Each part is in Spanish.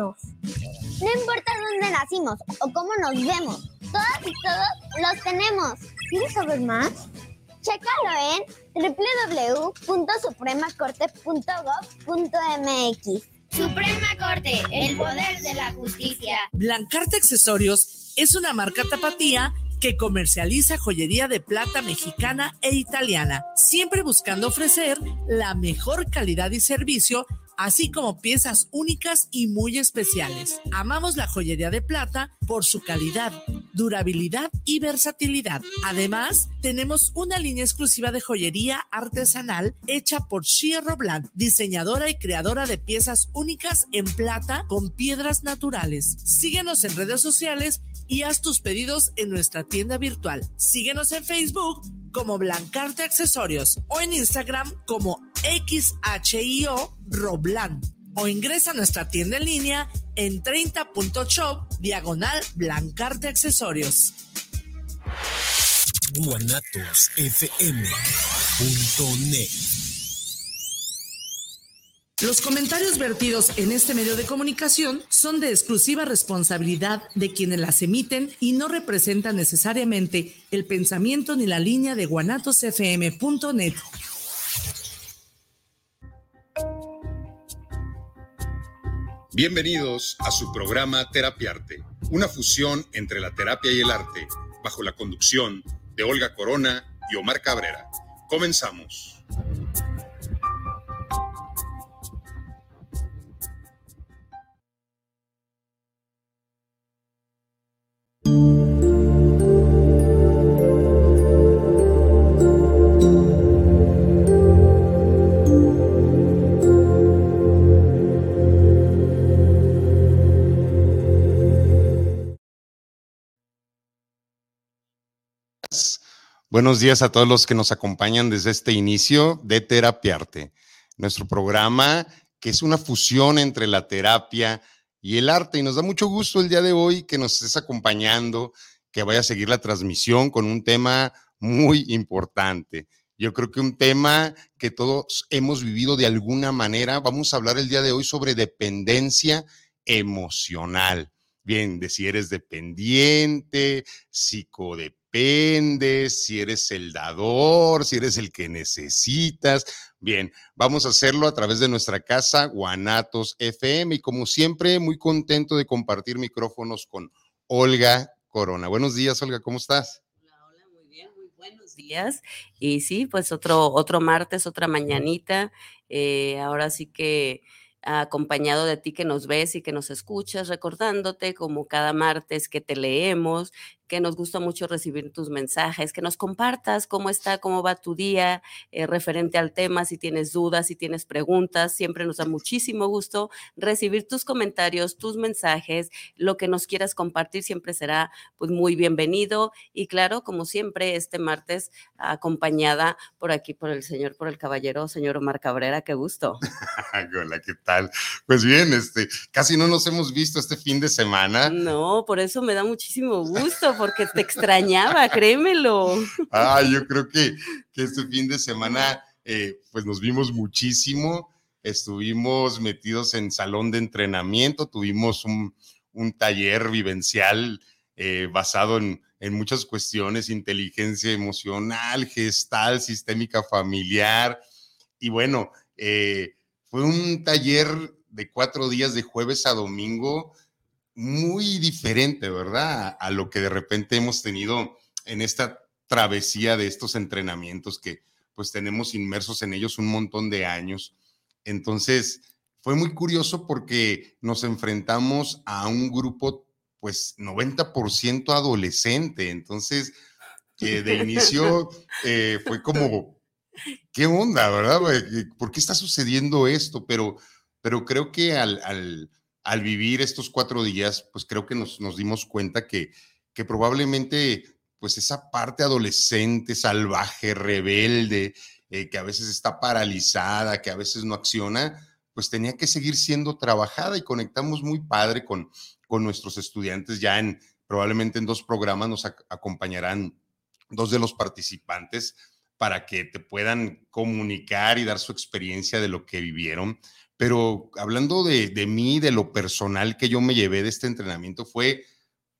No importa dónde nacimos o cómo nos vemos, todas y todos los tenemos. ¿Quieres saber más? Chécalo en www.supremacorte.gov.mx. Suprema Corte, el poder de la justicia. Blancarte Accesorios es una marca tapatía que comercializa joyería de plata mexicana e italiana, siempre buscando ofrecer la mejor calidad y servicio así como piezas únicas y muy especiales. Amamos la joyería de plata por su calidad, durabilidad y versatilidad. Además, tenemos una línea exclusiva de joyería artesanal hecha por Shia Robland, diseñadora y creadora de piezas únicas en plata con piedras naturales. Síguenos en redes sociales y haz tus pedidos en nuestra tienda virtual. Síguenos en Facebook como Blancarte Accesorios o en Instagram como XHIO Roblan o ingresa a nuestra tienda en línea en 30.shop diagonal Blancarte Accesorios. Los comentarios vertidos en este medio de comunicación son de exclusiva responsabilidad de quienes las emiten y no representan necesariamente el pensamiento ni la línea de guanatosfm.net. Bienvenidos a su programa Terapiarte, una fusión entre la terapia y el arte, bajo la conducción de Olga Corona y Omar Cabrera. Comenzamos. Buenos días a todos los que nos acompañan desde este inicio de Terapiarte, nuestro programa que es una fusión entre la terapia y el arte. Y nos da mucho gusto el día de hoy que nos estés acompañando, que vaya a seguir la transmisión con un tema muy importante. Yo creo que un tema que todos hemos vivido de alguna manera. Vamos a hablar el día de hoy sobre dependencia emocional. Bien, de si eres dependiente, psicodependiente depende, si eres el dador, si eres el que necesitas. Bien, vamos a hacerlo a través de nuestra casa Guanatos FM y como siempre, muy contento de compartir micrófonos con Olga Corona. Buenos días, Olga, ¿cómo estás? Buenos días. Y sí, pues otro, otro martes, otra mañanita. Eh, ahora sí que acompañado de ti que nos ves y que nos escuchas, recordándote como cada martes que te leemos, que nos gusta mucho recibir tus mensajes, que nos compartas cómo está, cómo va tu día eh, referente al tema, si tienes dudas, si tienes preguntas, siempre nos da muchísimo gusto recibir tus comentarios, tus mensajes, lo que nos quieras compartir siempre será pues muy bienvenido y claro, como siempre, este martes acompañada por aquí por el señor, por el caballero, señor Omar Cabrera, qué gusto. Hola, ¿qué tal? Pues bien, este, casi no nos hemos visto este fin de semana. No, por eso me da muchísimo gusto porque te extrañaba, créemelo. Ah, yo creo que, que este fin de semana, eh, pues nos vimos muchísimo, estuvimos metidos en salón de entrenamiento, tuvimos un, un taller vivencial eh, basado en, en, muchas cuestiones, inteligencia emocional, gestal, sistémica familiar. Y bueno, eh, fue un taller de cuatro días de jueves a domingo muy diferente, ¿verdad? A, lo que de repente hemos tenido en esta travesía de estos entrenamientos que pues tenemos inmersos en ellos un montón de años. Entonces, fue muy curioso porque nos enfrentamos a un grupo pues 90% adolescente. Entonces, que de inicio eh, fue como, ¿qué onda, verdad? ¿Por qué está sucediendo esto? Pero, pero creo que al, al al vivir estos cuatro días, pues creo que nos, dimos cuenta que, probablemente pues esa parte adolescente, salvaje, rebelde, eh, que a veces está paralizada, que a veces no acciona, pues tenía que seguir siendo trabajada y conectamos muy padre con, con nuestros estudiantes. Ya en probablemente en dos programas nos acompañarán dos de los participantes para que te puedan comunicar y dar su experiencia de lo que vivieron Pero hablando de, mí, de lo personal que yo me llevé de este entrenamiento fue,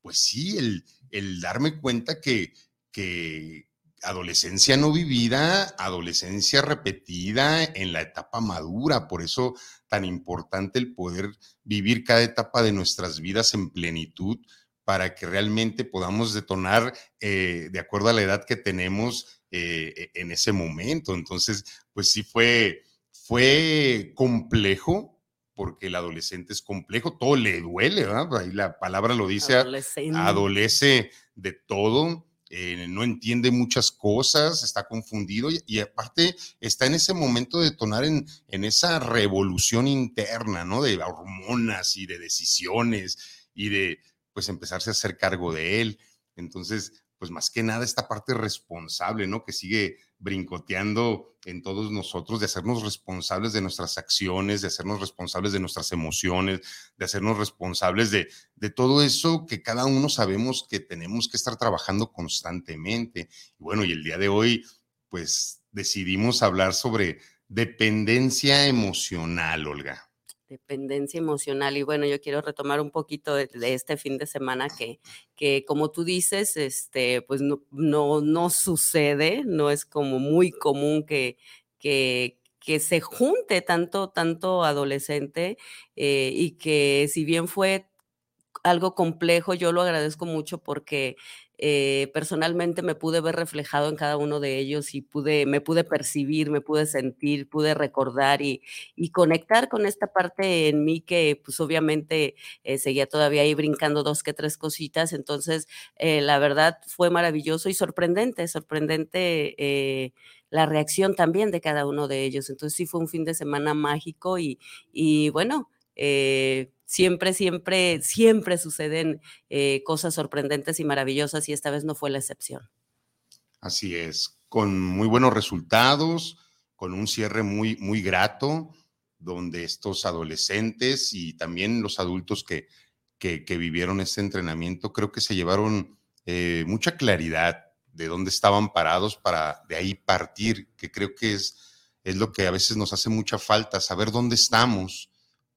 pues sí, el, darme cuenta que, que adolescencia no vivida, adolescencia repetida en la etapa madura. Por eso tan importante el poder vivir cada etapa de nuestras vidas en plenitud para que realmente podamos detonar eh, de acuerdo a la edad que tenemos eh, e, en ese momento. Entonces, pues sí fue, fue complejo, porque el adolescente es complejo, todo le duele, ¿verdad? Ahí la palabra lo dice, adolece de todo. Eh, no entiende muchas cosas, está confundido y, aparte está en ese momento de detonar en, en, esa revolución interna, ¿no? De hormonas y de decisiones y de, pues, empezarse a hacer cargo de él. Entonces, pues más que nada esta parte responsable, ¿no? Que sigue brincoteando en todos nosotros, de hacernos responsables de nuestras acciones, de hacernos responsables de nuestras emociones, de hacernos responsables de, de todo eso que cada uno sabemos que tenemos que estar trabajando constantemente. Y bueno, y el día de hoy, pues decidimos hablar sobre dependencia emocional, Olga dependencia emocional. Y bueno, yo quiero retomar un poquito de, este fin de semana que, que, como tú dices, este, pues no, no, no sucede, no es como muy común que, que, que se junte tanto, tanto adolescente eh, y que si bien fue algo complejo, yo lo agradezco mucho porque eh, personalmente me pude ver reflejado en cada uno de ellos y pude, me pude percibir, me pude sentir, pude recordar y, conectar con esta parte en mí que pues obviamente eh, seguía todavía ahí brincando dos que tres cositas. Entonces, eh, la verdad fue maravilloso y sorprendente, sorprendente la reacción también de cada uno de ellos. Entonces sí fue un fin de semana mágico y, y bueno, siempre, siempre, siempre suceden eh, cosas sorprendentes y maravillosas y esta vez no fue la excepción. Así es, con muy buenos resultados, con un cierre muy, muy grato, donde estos adolescentes y también los adultos que, que, vivieron este entrenamiento, creo que se llevaron eh, mucha claridad de dónde estaban parados para de ahí partir, que creo que es, es lo que a veces nos hace mucha falta, saber dónde estamos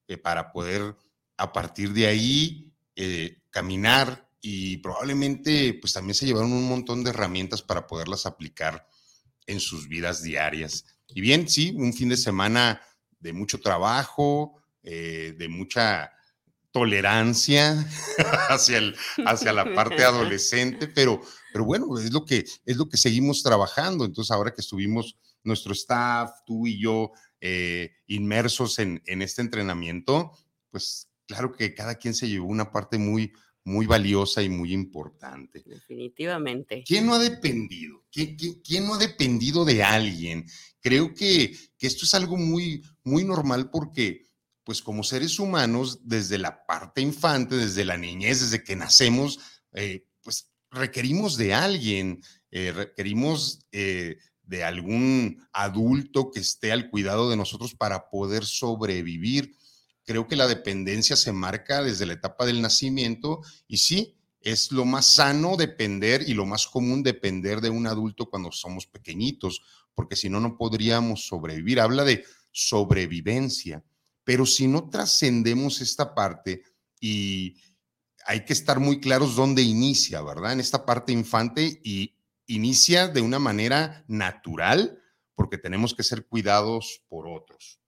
eh, para poder a partir de ahí eh, caminar y probablemente pues también se llevaron un montón de herramientas para poderlas aplicar en sus vidas diarias. Y bien, sí, un fin de semana de mucho trabajo, eh, de mucha tolerancia hacia, el, hacia la parte adolescente, pero, pero bueno, es lo, que, es lo que seguimos trabajando. Entonces, ahora que estuvimos nuestro staff, tú y yo, eh, inmersos en, en este entrenamiento, pues claro que cada quien se llevó una parte muy, muy valiosa y muy importante. Definitivamente. ¿Quién no ha dependido? ¿Quién, quién, no ha dependido de alguien? Creo que, que, esto es algo muy, muy normal porque, pues como seres humanos, desde la parte infante, desde la niñez, desde que nacemos, eh, pues requerimos de alguien, eh, requerimos eh, de algún adulto que esté al cuidado de nosotros para poder sobrevivir creo que la dependencia se marca desde la etapa del nacimiento y sí, es lo más sano depender y lo más común depender de un adulto cuando somos pequeñitos, porque si no, no podríamos sobrevivir. Habla de sobrevivencia, pero si no trascendemos esta parte y hay que estar muy claros dónde inicia, ¿verdad? En esta parte infante y inicia de una manera natural, porque tenemos que ser cuidados por otros.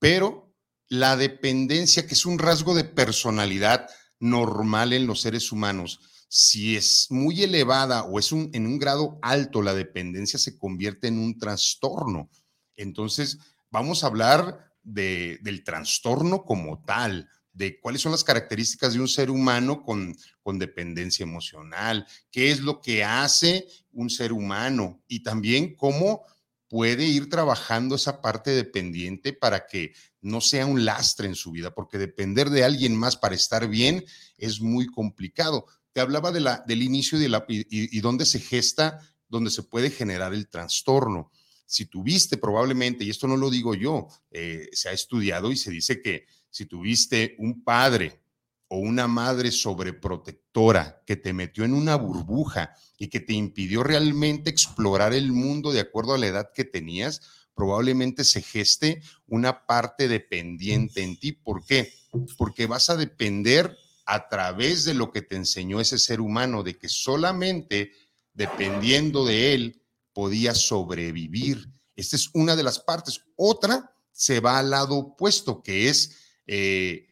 Pero la dependencia, que es un rasgo de personalidad normal en los seres humanos, si es muy elevada o es en un grado alto, la dependencia se convierte en un trastorno. Entonces, vamos a hablar de, del trastorno como tal, de cuáles son las características de un ser humano con, con dependencia emocional, qué es lo que hace un ser humano y también cómo puede ir trabajando esa parte dependiente para que no sea un lastre en su vida, porque depender de alguien más para estar bien es muy complicado. Te hablaba de la, del inicio de la, y, y dónde se gesta, dónde se puede generar el trastorno. Si tuviste probablemente, y esto no lo digo yo, eh, se ha estudiado y se dice que si tuviste un padre o una madre sobreprotectora que te metió en una burbuja y que te impidió realmente explorar el mundo de acuerdo a la edad que tenías, probablemente se geste una parte dependiente en ti. ¿Por qué? Porque vas a depender a través de lo que te enseñó ese ser humano, de que solamente dependiendo de él podía sobrevivir. Esta es una de las partes. Otra se va al lado opuesto, que es eh,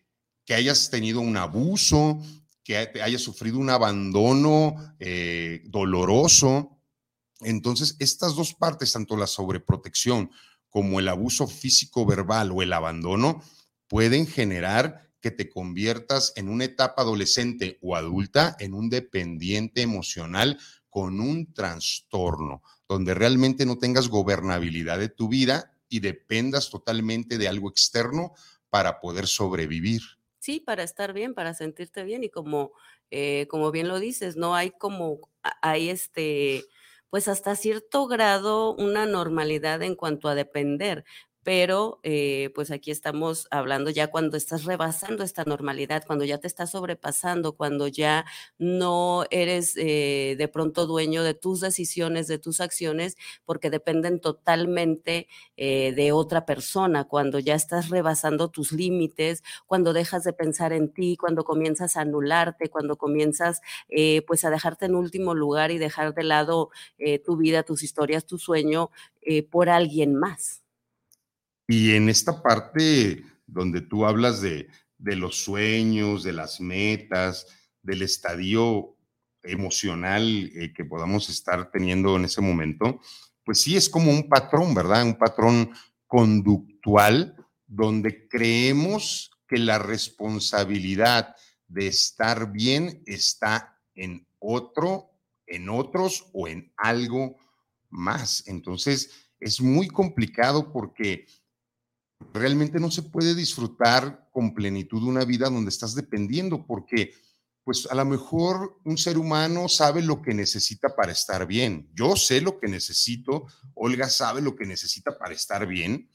que hayas tenido un abuso, que hayas sufrido un abandono eh, doloroso. Entonces, estas dos partes, tanto la sobreprotección como el abuso físico verbal o el abandono, pueden generar que te conviertas en una etapa adolescente o adulta en un dependiente emocional con un trastorno, donde realmente no tengas gobernabilidad de tu vida y dependas totalmente de algo externo para poder sobrevivir. Sí, para estar bien, para sentirte bien y como, eh, como bien lo dices, no hay como, hay este, pues hasta cierto grado una normalidad en cuanto a depender, pero eh, pues aquí estamos hablando ya cuando estás rebasando esta normalidad, cuando ya te estás sobrepasando, cuando ya no eres eh, de pronto dueño de tus decisiones, de tus acciones, porque dependen totalmente eh, de otra persona, cuando ya estás rebasando tus límites, cuando dejas de pensar en ti, cuando comienzas a anularte, cuando comienzas pues a dejarte en último lugar y dejar de lado tu vida, tus historias, tu sueño por alguien más. Y en esta parte donde tú hablas de, los sueños, de las metas, del estadio emocional eh, que podamos estar teniendo en ese momento, pues sí es como un patrón, ¿verdad? Un patrón conductual donde creemos que la responsabilidad de estar bien está en otro, en otros o en algo más. Entonces, es muy complicado porque realmente no se puede disfrutar con plenitud una vida donde estás dependiendo, porque pues a lo mejor un ser humano sabe lo que necesita para estar bien. Yo sé lo que necesito, Olga sabe lo que necesita para estar bien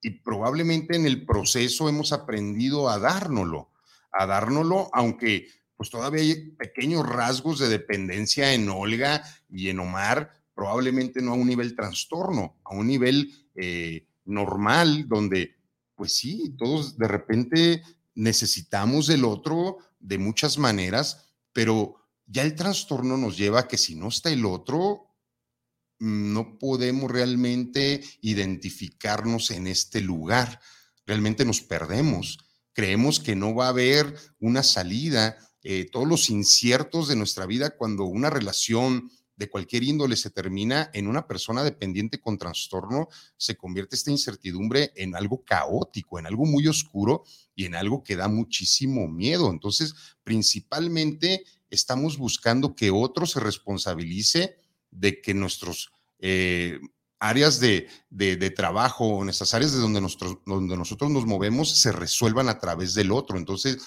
y probablemente en el proceso hemos aprendido a dárnoslo, a dárnoslo, aunque pues todavía hay pequeños rasgos de dependencia en Olga y en Omar, probablemente no a un nivel trastorno, a un nivel eh, normal, donde, pues sí, todos de repente necesitamos del otro de muchas maneras, pero ya el trastorno nos lleva a que si no está el otro, no podemos realmente identificarnos en este lugar. Realmente nos perdemos. Creemos que no va a haber una salida. Eh, todos los inciertos de nuestra vida cuando una relación de cualquier índole se termina en una persona dependiente con trastorno, se convierte esta incertidumbre en algo caótico, en algo muy oscuro y en algo que da muchísimo miedo. Entonces, principalmente estamos buscando que otro se responsabilice de que nuestros... Eh, áreas de, de, trabajo, nuestras áreas de donde, donde nosotros nos movemos se resuelvan a través del otro. Entonces,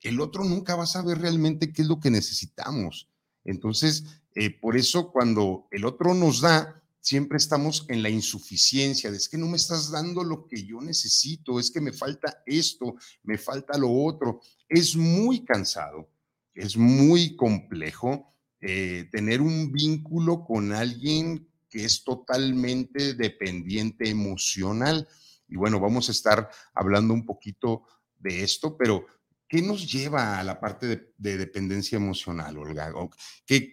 el otro nunca va a saber realmente qué es lo que necesitamos. Entonces, eh, por eso cuando el otro nos da, siempre estamos en la insuficiencia, es que no me estás dando lo que yo necesito, es que me falta esto, me falta lo otro. Es muy cansado, es muy complejo eh, tener un vínculo con alguien que es totalmente dependiente emocional. Y bueno, vamos a estar hablando un poquito de esto, pero ¿Qué nos lleva a la parte de, dependencia emocional, Olga? ¿Qué,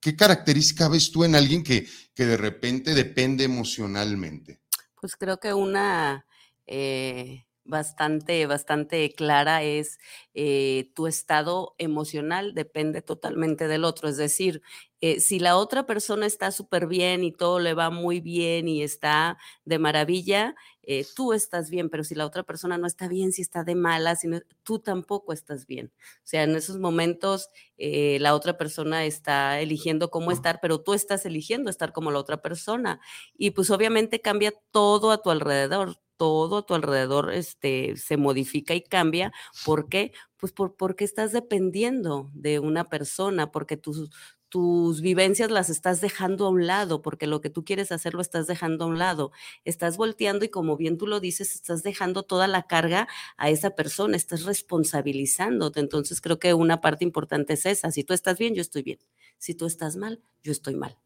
¿Qué característica ves tú en alguien que, que de repente depende emocionalmente? Pues creo que una eh, bastante, bastante clara es eh, tu estado emocional depende totalmente del otro. Es decir, eh, si la otra persona está súper bien y todo le va muy bien y está de maravilla, eh, tú estás bien, pero si la otra persona no está bien, si está de mala, si tú tampoco estás bien. O sea, en esos momentos la otra persona está eligiendo cómo estar, pero tú estás eligiendo estar como la otra persona. Y pues obviamente cambia todo a tu alrededor todo a tu alrededor este, se modifica y cambia. ¿Por qué? Pues por, porque estás dependiendo de una persona, porque tus, tus vivencias las estás dejando a un lado, porque lo que tú quieres hacer lo estás dejando a un lado. Estás volteando y como bien tú lo dices, estás dejando toda la carga a esa persona, estás responsabilizándote. Entonces creo que una parte importante es esa. Si tú estás bien, yo estoy bien. Si tú estás mal, yo estoy mal.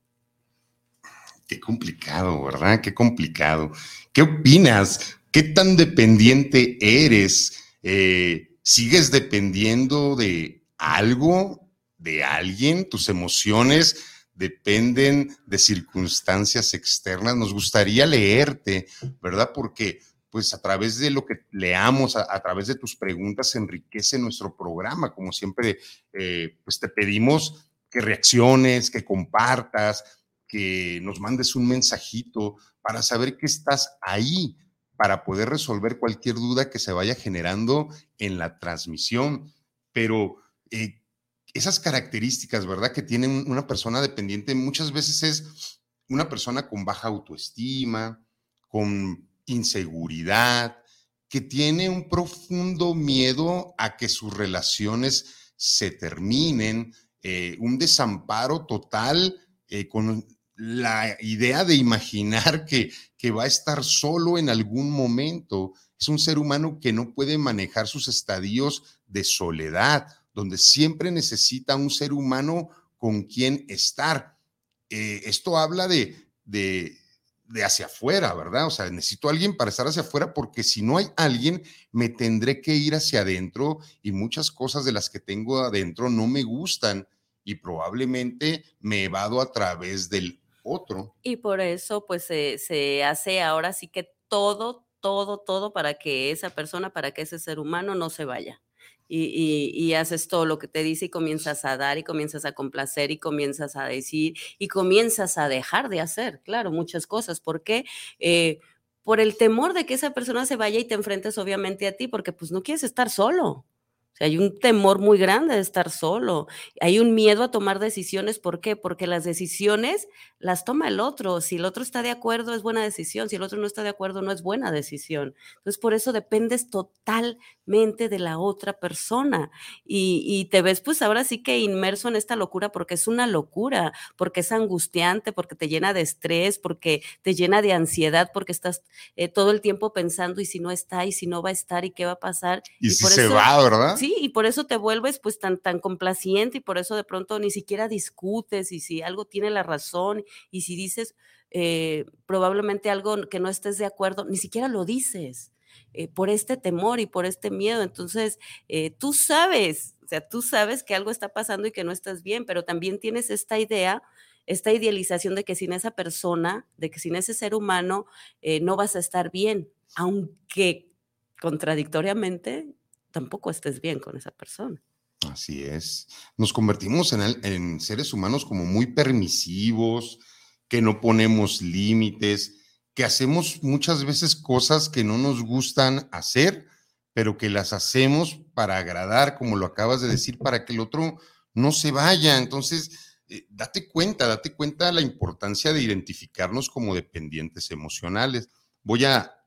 Qué complicado, ¿verdad? Qué complicado. ¿Qué opinas? ¿Qué tan dependiente eres? Eh, ¿Sigues dependiendo de algo, de alguien? ¿Tus emociones dependen de circunstancias externas? Nos gustaría leerte, ¿verdad? Porque pues a través de lo que leamos, a, través de tus preguntas, enriquece nuestro programa. Como siempre, eh, pues te pedimos que reacciones, que compartas, que nos mandes un mensajito para saber que estás ahí, para poder resolver cualquier duda que se vaya generando en la transmisión. Pero eh, esas características, ¿verdad? Que tiene una persona dependiente muchas veces es una persona con baja autoestima, con inseguridad, que tiene un profundo miedo a que sus relaciones se terminen, eh, un desamparo total eh, con la idea de imaginar que, que va a estar solo en algún momento. Es un ser humano que no puede manejar sus estadios de soledad, donde siempre necesita un ser humano con quien estar. Eh, esto habla de, de, hacia afuera, ¿verdad? O sea, necesito a alguien para estar hacia afuera porque si no hay alguien, me tendré que ir hacia adentro y muchas cosas de las que tengo adentro no me gustan y probablemente me evado a través del otro. Y por eso, pues se hace ahora sí que todo, todo, todo para que esa persona, para que ese ser humano no se vaya y, haces todo lo que te dice y comienzas a dar y comienzas a complacer y comienzas a decir y comienzas a dejar de hacer, claro, muchas cosas. ¿Por qué? Eh, por el temor de que esa persona se vaya y te enfrentes obviamente a ti, porque pues no quieres estar solo hay un temor muy grande de estar solo, hay un miedo a tomar decisiones. ¿Por qué? Porque las decisiones las toma el otro. Si el otro está de acuerdo, es buena decisión. Si el otro no está de acuerdo, no es buena decisión. Entonces, por eso dependes totalmente de la otra persona. Y, te ves, pues ahora sí que inmerso en esta locura porque es una locura, porque es angustiante, porque te llena de estrés, porque te llena de ansiedad, porque estás eh, todo el tiempo pensando y si no está, y si no va a estar, y qué va a pasar. Y, si se va, ¿verdad? Sí, y por eso te vuelves pues tan, tan complaciente y por eso de pronto ni siquiera discutes y si algo tiene la razón y si dices eh, probablemente algo que no estés de acuerdo, ni siquiera lo dices. Eh, por este temor y por este miedo. Entonces, eh, tú sabes, o sea, tú sabes que algo está pasando y que no estás bien, pero también tienes esta idea, esta idealización de que sin esa persona, de que sin ese ser humano, no vas a estar bien, aunque contradictoriamente tampoco estés bien con esa persona. Así es. Nos convertimos en, seres humanos como muy permisivos, que no ponemos límites, que hacemos muchas veces cosas que no nos gustan hacer, pero que las hacemos para agradar, como lo acabas de decir, para que el otro no se vaya. Entonces, eh, date cuenta, date cuenta la importancia de identificarnos como dependientes emocionales. Voy a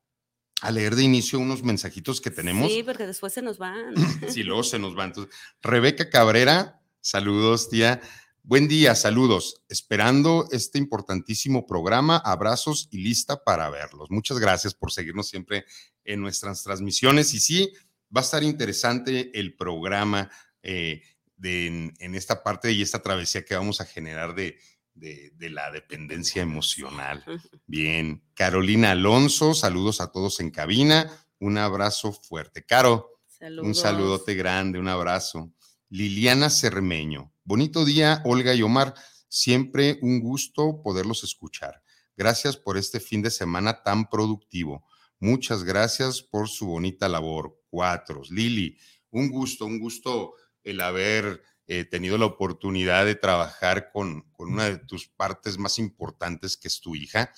a leer de inicio unos mensajitos que tenemos. Sí, porque después se nos van. sí, luego se nos van. Entonces, Rebeca Cabrera, saludos, tía. Buen día, saludos. Esperando este importantísimo programa, abrazos y lista para verlos. Muchas gracias por seguirnos siempre en nuestras transmisiones. Y sí, va a estar interesante el programa eh, de, en esta parte y esta travesía que vamos a generar de, de, la dependencia emocional. Bien, Carolina Alonso, saludos a todos en cabina, un abrazo fuerte. Caro, un saludote grande, un abrazo. Liliana Cermeño, bonito día, Olga y Omar, siempre un gusto poderlos escuchar. Gracias por este fin de semana tan productivo. Muchas gracias por su bonita labor. Cuatro. Lili, un gusto, un gusto el haber he tenido la oportunidad de trabajar con, una de tus partes más importantes, que es tu hija.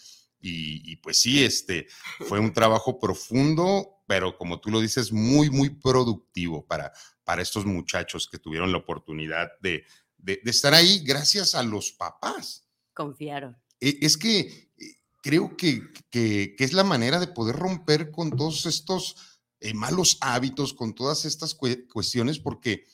Y, pues sí, este fue un trabajo profundo, pero como tú lo dices, muy, muy productivo para, para estos muchachos que tuvieron la oportunidad de, estar ahí gracias a los papás. Confiaron. E, es que eh, creo que, es la manera de poder romper con todos estos eh, malos hábitos, con todas estas cuestiones, porque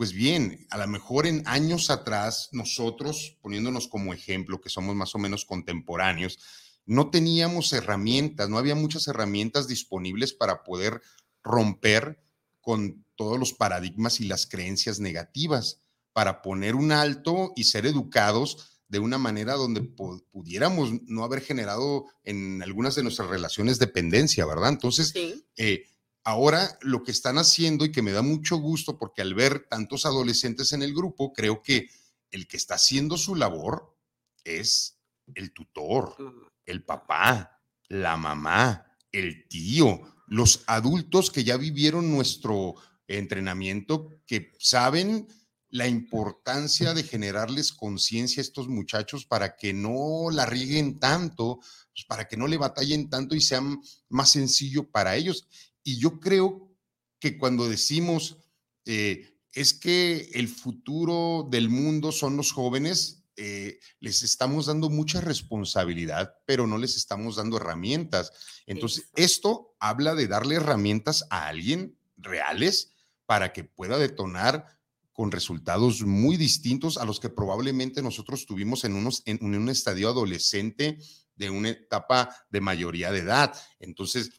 pues bien, a lo mejor en años atrás, nosotros, poniéndonos como ejemplo, que somos más o menos contemporáneos, no teníamos herramientas, no había muchas herramientas disponibles para poder romper con todos los paradigmas y las creencias negativas, para poner un alto y ser educados de una manera donde pudiéramos no haber generado en algunas de nuestras relaciones dependencia, ¿verdad? Entonces, eh, ahora lo que están haciendo y que me da mucho gusto porque al ver tantos adolescentes en el grupo, creo que el que está haciendo su labor es el tutor, el papá, la mamá, el tío, los adultos que ya vivieron nuestro entrenamiento, que saben la importancia de generarles conciencia a estos muchachos para que no la rieguen tanto, pues, para que no le batallen tanto y sea más sencillo para ellos. Y yo creo que cuando decimos eh, es que el futuro del mundo son los jóvenes, eh, les estamos dando mucha responsabilidad, pero no les estamos dando herramientas. Entonces, esto habla de darle herramientas a alguien reales para que pueda detonar con resultados muy distintos a los que probablemente nosotros tuvimos en, unos, en, un estadio adolescente de una etapa de mayoría de edad. Entonces,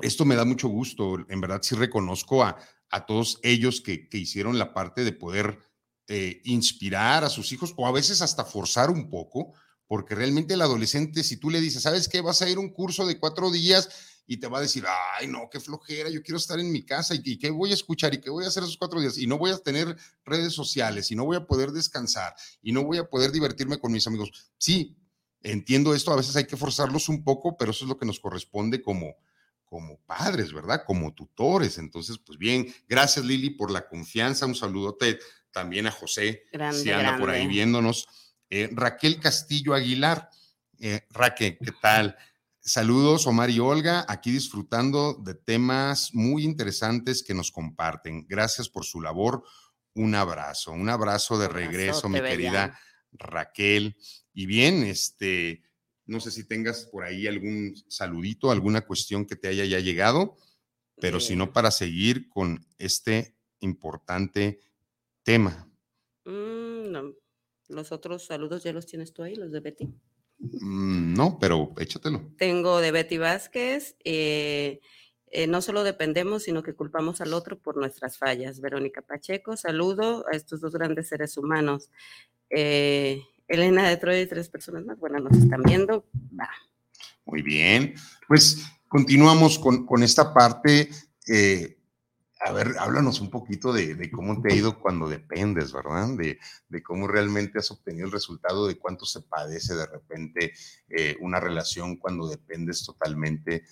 esto me da mucho gusto. En verdad, sí reconozco a, a todos ellos que, que, hicieron la parte de poder eh, inspirar a sus hijos o a veces hasta forzar un poco, porque realmente el adolescente, si tú le dices, ¿sabes qué? Vas a ir a un curso de cuatro días y te va a decir, ay, no, qué flojera, yo quiero estar en mi casa y, qué voy a escuchar y qué voy a hacer esos cuatro días y no voy a tener redes sociales y no voy a poder descansar y no voy a poder divertirme con mis amigos. Sí, entiendo esto, a veces hay que forzarlos un poco, pero eso es lo que nos corresponde como, como padres, ¿verdad? Como tutores. Entonces, pues bien, gracias Lili por la confianza, un saludote también a José, si anda por ahí viéndonos. Eh, Raquel Castillo Aguilar. Eh, Raquel, ¿qué tal? Saludos, Omar y Olga, aquí disfrutando de temas muy interesantes que nos comparten. Gracias por su labor. Un abrazo, un abrazo de regreso, mi querida Raquel. Y bien, este, no sé si tengas por ahí algún saludito, alguna cuestión que te haya ya llegado, pero si no, para seguir con este importante tema. Mm, los otros saludos ya los tienes tú ahí, los de Betty. Mm, no, pero échatelo. Tengo de Betty Vázquez. Eh, eh, no solo dependemos, sino que culpamos al otro por nuestras fallas. Verónica Pacheco, saludo a estos dos grandes seres humanos. Eh, Elena de y tres personas más. Bueno, nos están viendo. Muy bien. Pues continuamos con, con esta parte a ver, háblanos un poquito de, cómo te ha ido cuando dependes, ¿verdad? De, cómo realmente has obtenido el resultado, de cuánto se padece de repente eh, una relación cuando dependes totalmente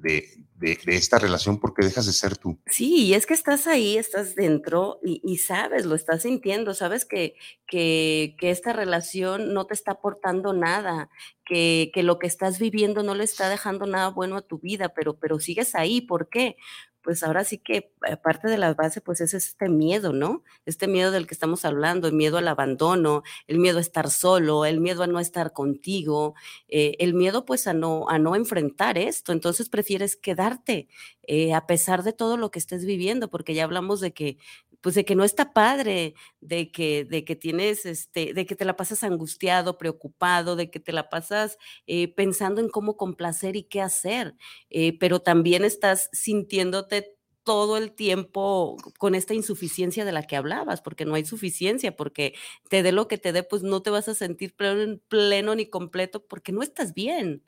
de, esta relación porque dejas de ser tú. Sí, y es que estás ahí, estás dentro y, sabes, lo estás sintiendo, sabes que, que, esta relación no te está aportando nada, que, que, lo que estás viviendo no le está dejando nada bueno a tu vida, pero, pero sigues ahí. ¿Por qué? Pues ahora sí que parte de la base, pues es este miedo, ¿no? Este miedo del que estamos hablando, el miedo al abandono, el miedo a estar solo, el miedo a no estar contigo, eh, el miedo pues a no, a no enfrentar esto. Entonces prefieres quedarte eh, a pesar de todo lo que estés viviendo, porque ya hablamos de que pues de que no está padre, de que, de que tienes, este, de que te la pasas angustiado, preocupado, de que te la pasas eh, pensando en cómo complacer y qué hacer, eh, pero también estás sintiéndote todo el tiempo con esta insuficiencia de la que hablabas, porque no hay suficiencia, porque te dé lo que te dé, pues no te vas a sentir pleno, ni completo porque no estás bien.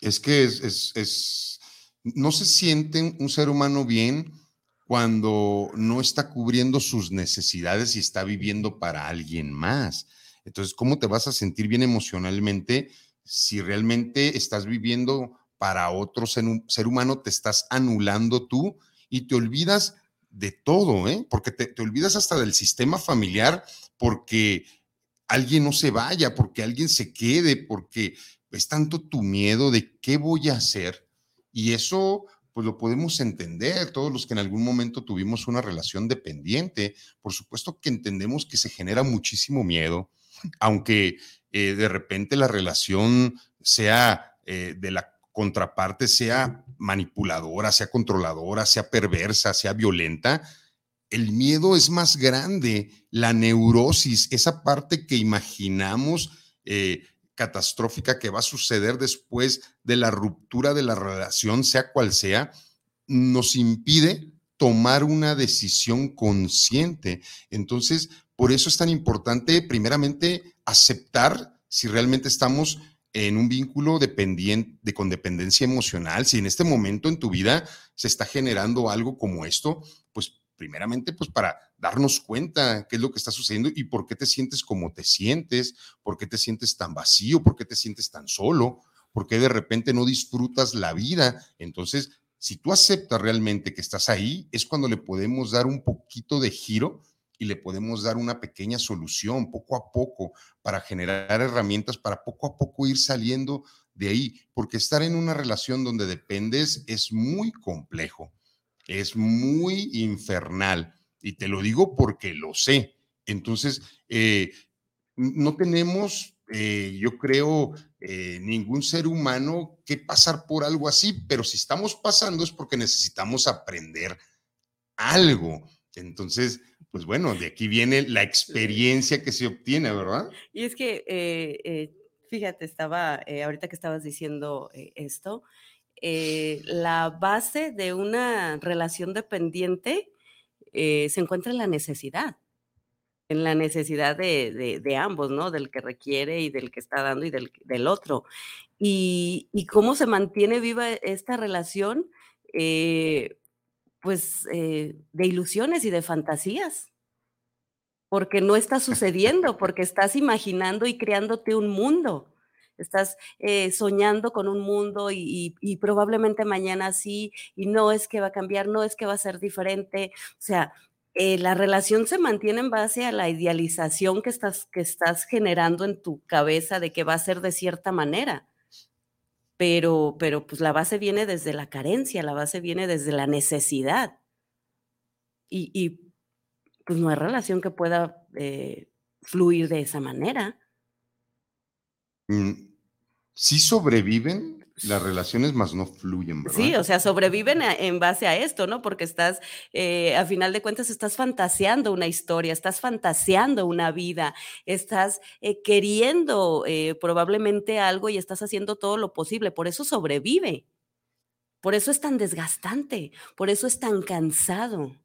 Es que es, es, es, no se siente un ser humano bien cuando no está cubriendo sus necesidades y está viviendo para alguien más. Entonces, ¿cómo te vas a sentir bien emocionalmente si realmente estás viviendo para otro ser, humano, te estás anulando tú y te olvidas de todo, ¿eh? Porque te, te olvidas hasta del sistema familiar, porque alguien no se vaya, porque alguien se quede, porque es tanto tu miedo de qué voy a hacer. Y eso pues lo podemos entender, todos los que en algún momento tuvimos una relación dependiente, por supuesto que entendemos que se genera muchísimo miedo, aunque eh, de repente la relación sea eh, de la contraparte, sea manipuladora, sea controladora, sea perversa, sea violenta, el miedo es más grande, la neurosis, esa parte que imaginamos eh, catastrófica que va a suceder después de la ruptura de la relación, sea cual sea, nos impide tomar una decisión consciente. Entonces, por eso es tan importante, primeramente, aceptar si realmente estamos en un vínculo dependiente, de condependencia emocional, si en este momento en tu vida se está generando algo como esto, pues primeramente, pues para darnos cuenta qué es lo que está sucediendo y por qué te sientes como te sientes, por qué te sientes tan vacío, por qué te sientes tan solo, por qué de repente no disfrutas la vida. Entonces, si tú aceptas realmente que estás ahí, es cuando le podemos dar un poquito de giro y le podemos dar una pequeña solución poco a poco para generar herramientas para poco a poco ir saliendo de ahí, porque estar en una relación donde dependes es muy complejo, es muy infernal y te lo digo porque lo sé. Entonces, eh, no tenemos, eh, yo creo, eh, ningún ser humano que pasar por algo así, pero si estamos pasando es porque necesitamos aprender algo. Entonces, pues bueno, de aquí viene la experiencia que se obtiene, ¿verdad? Y es que, fíjate, estaba, ahorita que estabas diciendo esto, la base de una relación dependiente se encuentra en la necesidad, en la necesidad de, ambos, ¿no? Del que requiere y del que está dando y del, del otro. Y, y, cómo se mantiene viva esta relación, pues, eh, de ilusiones y de fantasías, porque no está sucediendo, porque estás imaginando y creándote un mundo. Estás eh, soñando con un mundo y, probablemente mañana sí, y no es que va a cambiar, no es que va a ser diferente. O sea, eh, la relación se mantiene en base a la idealización que estás, que estás generando en tu cabeza de que va a ser de cierta manera pero, pero pues la base viene desde la carencia, la base viene desde la necesidad. Y, y pues no hay relación que pueda eh, fluir de esa manera. Mm, sí sobreviven las relaciones más no fluyen, ¿verdad? Sí, o sea, sobreviven en base a esto, ¿no? Porque estás, eh, a final de cuentas, estás fantaseando una historia, estás fantaseando una vida, estás eh, queriendo eh, probablemente algo y estás haciendo todo lo posible, por eso sobrevive. Por eso es tan desgastante, por eso es tan cansado.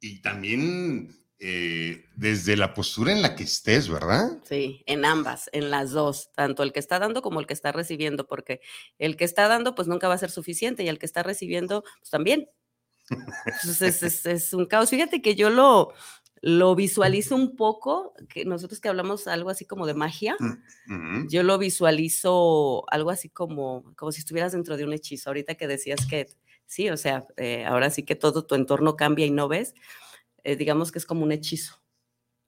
Y también eh, desde la postura en la que estés, ¿verdad? Sí, en ambas, en las dos, tanto el que está dando como el que está recibiendo, porque el que está dando pues nunca va a ser suficiente y el que está recibiendo pues también. Entonces es, un caos. Fíjate que yo lo, lo visualizo un poco, que nosotros que hablamos algo así como de magia, mm, yo lo visualizo algo así como, como si estuvieras dentro de un hechizo. Ahorita que decías que sí, o sea, eh, ahora sí que todo tu entorno cambia y no ves eh, digamos que es como un hechizo,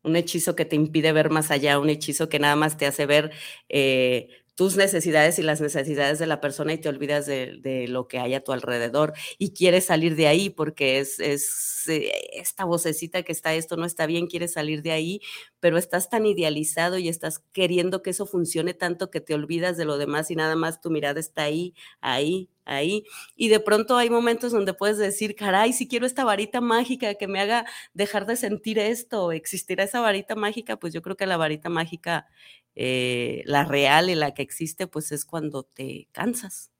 un hechizo que te impide ver más allá, un hechizo que nada más te hace ver eh, tus necesidades y las necesidades de la persona y te olvidas de, lo que hay a tu alrededor y quieres salir de ahí porque es, es eh, esta vocecita que está, esto no está bien, quieres salir de ahí, pero estás tan idealizado y estás queriendo que eso funcione tanto que te olvidas de lo demás y nada más tu mirada está ahí, ahí, ahí. Y de pronto hay momentos donde puedes decir, caray, si quiero esta varita mágica que me haga dejar de sentir esto, existirá esa varita mágica, pues yo creo que la varita mágica eh, la real y la que existe, pues es cuando te cansas.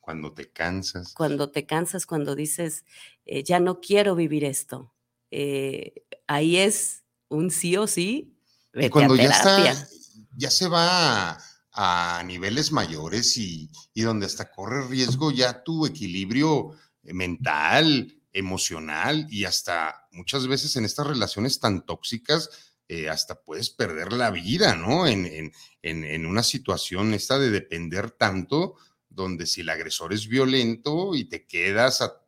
Cuando te cansas. Cuando te cansas, cuando dices, eh, ya no quiero vivir esto. Eh, ahí es un sí o sí. cuando ya, está, ya se va a, niveles mayores y, y donde hasta corre riesgo ya tu equilibrio mental, emocional y hasta muchas veces en estas relaciones tan tóxicas eh, hasta puedes perder la vida, ¿no? En, una situación esta de depender tanto, donde si el agresor es violento y te quedas a,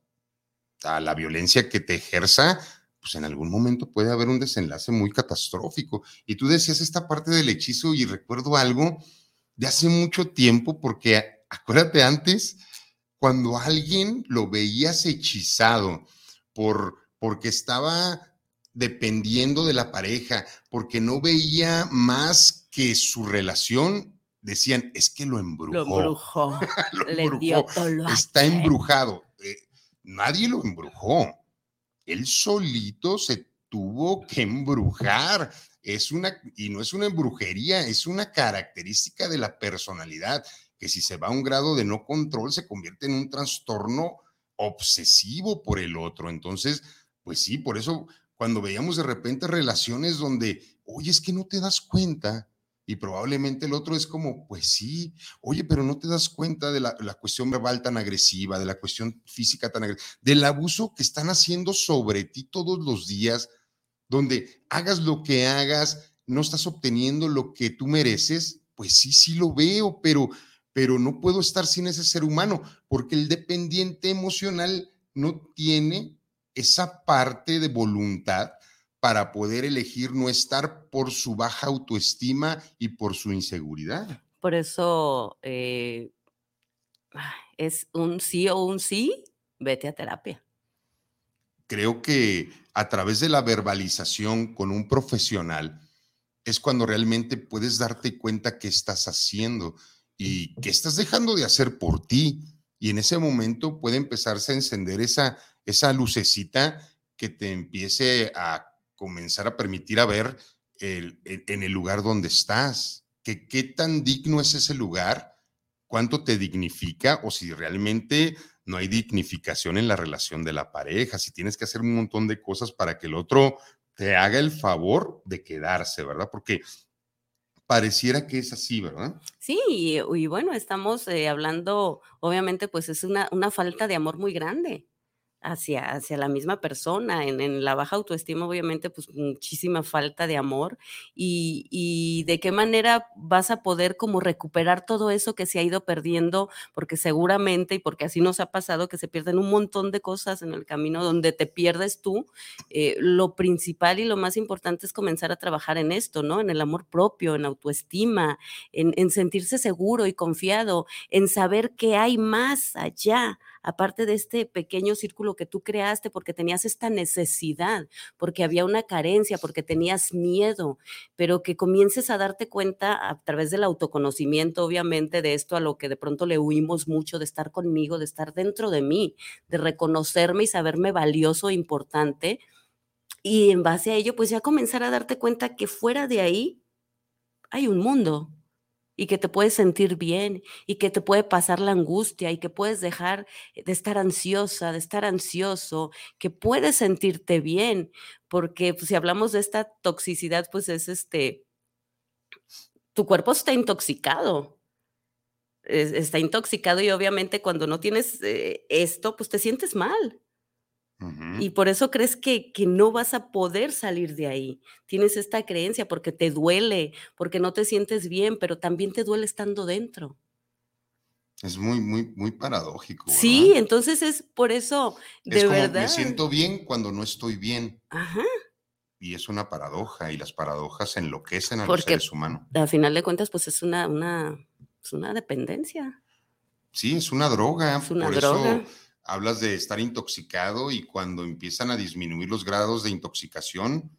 a la violencia que te ejerza, pues en algún momento puede haber un desenlace muy catastrófico. Y tú decías esta parte del hechizo y recuerdo algo de hace mucho tiempo, porque acuérdate antes, cuando alguien lo veías hechizado por, porque estaba dependiendo de la pareja, porque no veía más que su relación, decían, es que lo embrujó. Lo embrujó. Le dio Está embrujado. Eh, nadie lo embrujó. Él solito se tuvo que embrujar. Es una, y no es una embrujería, es una característica de la personalidad, que si se va a un grado de no control, se convierte en un trastorno obsesivo por el otro. Entonces, pues sí, por eso cuando veíamos de repente relaciones donde, oye, es que no te das cuenta. Y probablemente el otro es como, pues sí, oye, pero no te das cuenta de la, la cuestión verbal tan agresiva, de la cuestión física tan agresiva, del abuso que están haciendo sobre ti todos los días, donde hagas lo que hagas, no estás obteniendo lo que tú mereces, pues sí, sí lo veo, pero, pero no puedo estar sin ese ser humano, porque el dependiente emocional no tiene esa parte de voluntad para poder elegir no estar por su baja autoestima y por su inseguridad. Por eso eh, es un sí o un sí, vete a terapia. Creo que a través de la verbalización con un profesional es cuando realmente puedes darte cuenta qué estás haciendo y qué estás dejando de hacer por ti. Y en ese momento puede empezarse a encender esa, esa lucecita que te empiece a comenzar a permitir a ver el, en el lugar donde estás, que qué tan digno es ese lugar, cuánto te dignifica o si realmente no hay dignificación en la relación de la pareja, si tienes que hacer un montón de cosas para que el otro te haga el favor de quedarse, ¿verdad? Porque pareciera que es así, ¿verdad? Sí, y, bueno, estamos eh, hablando, obviamente, pues es una, una falta de amor muy grande hacia, hacia la misma persona. En, en, la baja autoestima, obviamente, pues muchísima falta de amor. Y, y, de qué manera vas a poder como recuperar todo eso que se ha ido perdiendo, porque seguramente, y porque así nos ha pasado, que se pierden un montón de cosas en el camino donde te pierdes tú. Eh, lo principal y lo más importante es comenzar a trabajar en esto, ¿no? En el amor propio, en autoestima, en, en sentirse seguro y confiado, en saber que hay más allá aparte de este pequeño círculo que tú creaste porque tenías esta necesidad, porque había una carencia, porque tenías miedo, pero que comiences a darte cuenta a través del autoconocimiento, obviamente, de esto a lo que de pronto le huimos mucho, de estar conmigo, de estar dentro de mí, de reconocerme y saberme valioso e importante. Y en base a ello, pues ya comenzar a darte cuenta que fuera de ahí hay un mundo, y que te puedes sentir bien y que te puede pasar la angustia y que puedes dejar de estar ansiosa, de estar ansioso, que puedes sentirte bien, porque pues, si hablamos de esta toxicidad, pues es este, tu cuerpo está intoxicado. Está intoxicado y obviamente cuando no tienes eh, esto, pues te sientes mal. Y por eso crees que, que, no vas a poder salir de ahí. Tienes esta creencia porque te duele, porque no te sientes bien, pero también te duele estando dentro. Es muy, muy, muy paradójico. ¿verdad? Sí, entonces es por eso, de es como verdad. Me siento bien cuando no estoy bien. Ajá. Y es una paradoja, y las paradojas enloquecen a porque, los seres humanos. A final de cuentas, pues es una, una, es una dependencia. Sí, es una droga. Es una por droga. Eso, hablas de estar intoxicado y cuando empiezan a disminuir los grados de intoxicación,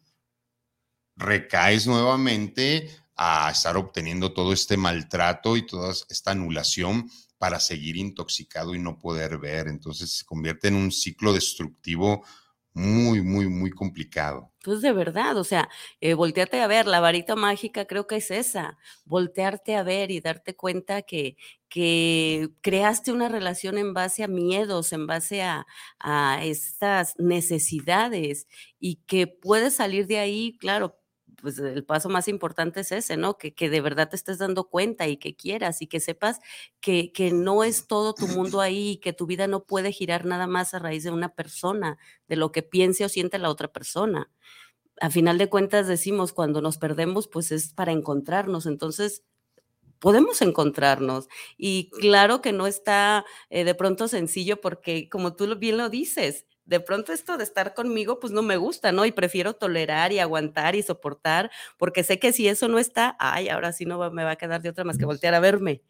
recaes nuevamente a estar obteniendo todo este maltrato y toda esta anulación para seguir intoxicado y no poder ver. Entonces se convierte en un ciclo destructivo muy, muy, muy complicado. Pues de verdad, o sea, eh, voltearte a ver, la varita mágica creo que es esa, voltearte a ver y darte cuenta que, que creaste una relación en base a miedos, en base a, a estas necesidades y que puedes salir de ahí, claro, pues el paso más importante es ese, ¿no? Que, que, de verdad te estés dando cuenta y que quieras y que sepas que, que no es todo tu mundo ahí y que tu vida no puede girar nada más a raíz de una persona, de lo que piense o siente la otra persona. A final de cuentas decimos, cuando nos perdemos, pues es para encontrarnos. Entonces, podemos encontrarnos. Y claro que no está eh, de pronto sencillo porque, como tú bien lo dices, de pronto esto de estar conmigo, pues no me gusta, ¿no? Y prefiero tolerar y aguantar y soportar, porque sé que si eso no está, ay, ahora sí no va, me va a quedar de otra más que voltear a verme.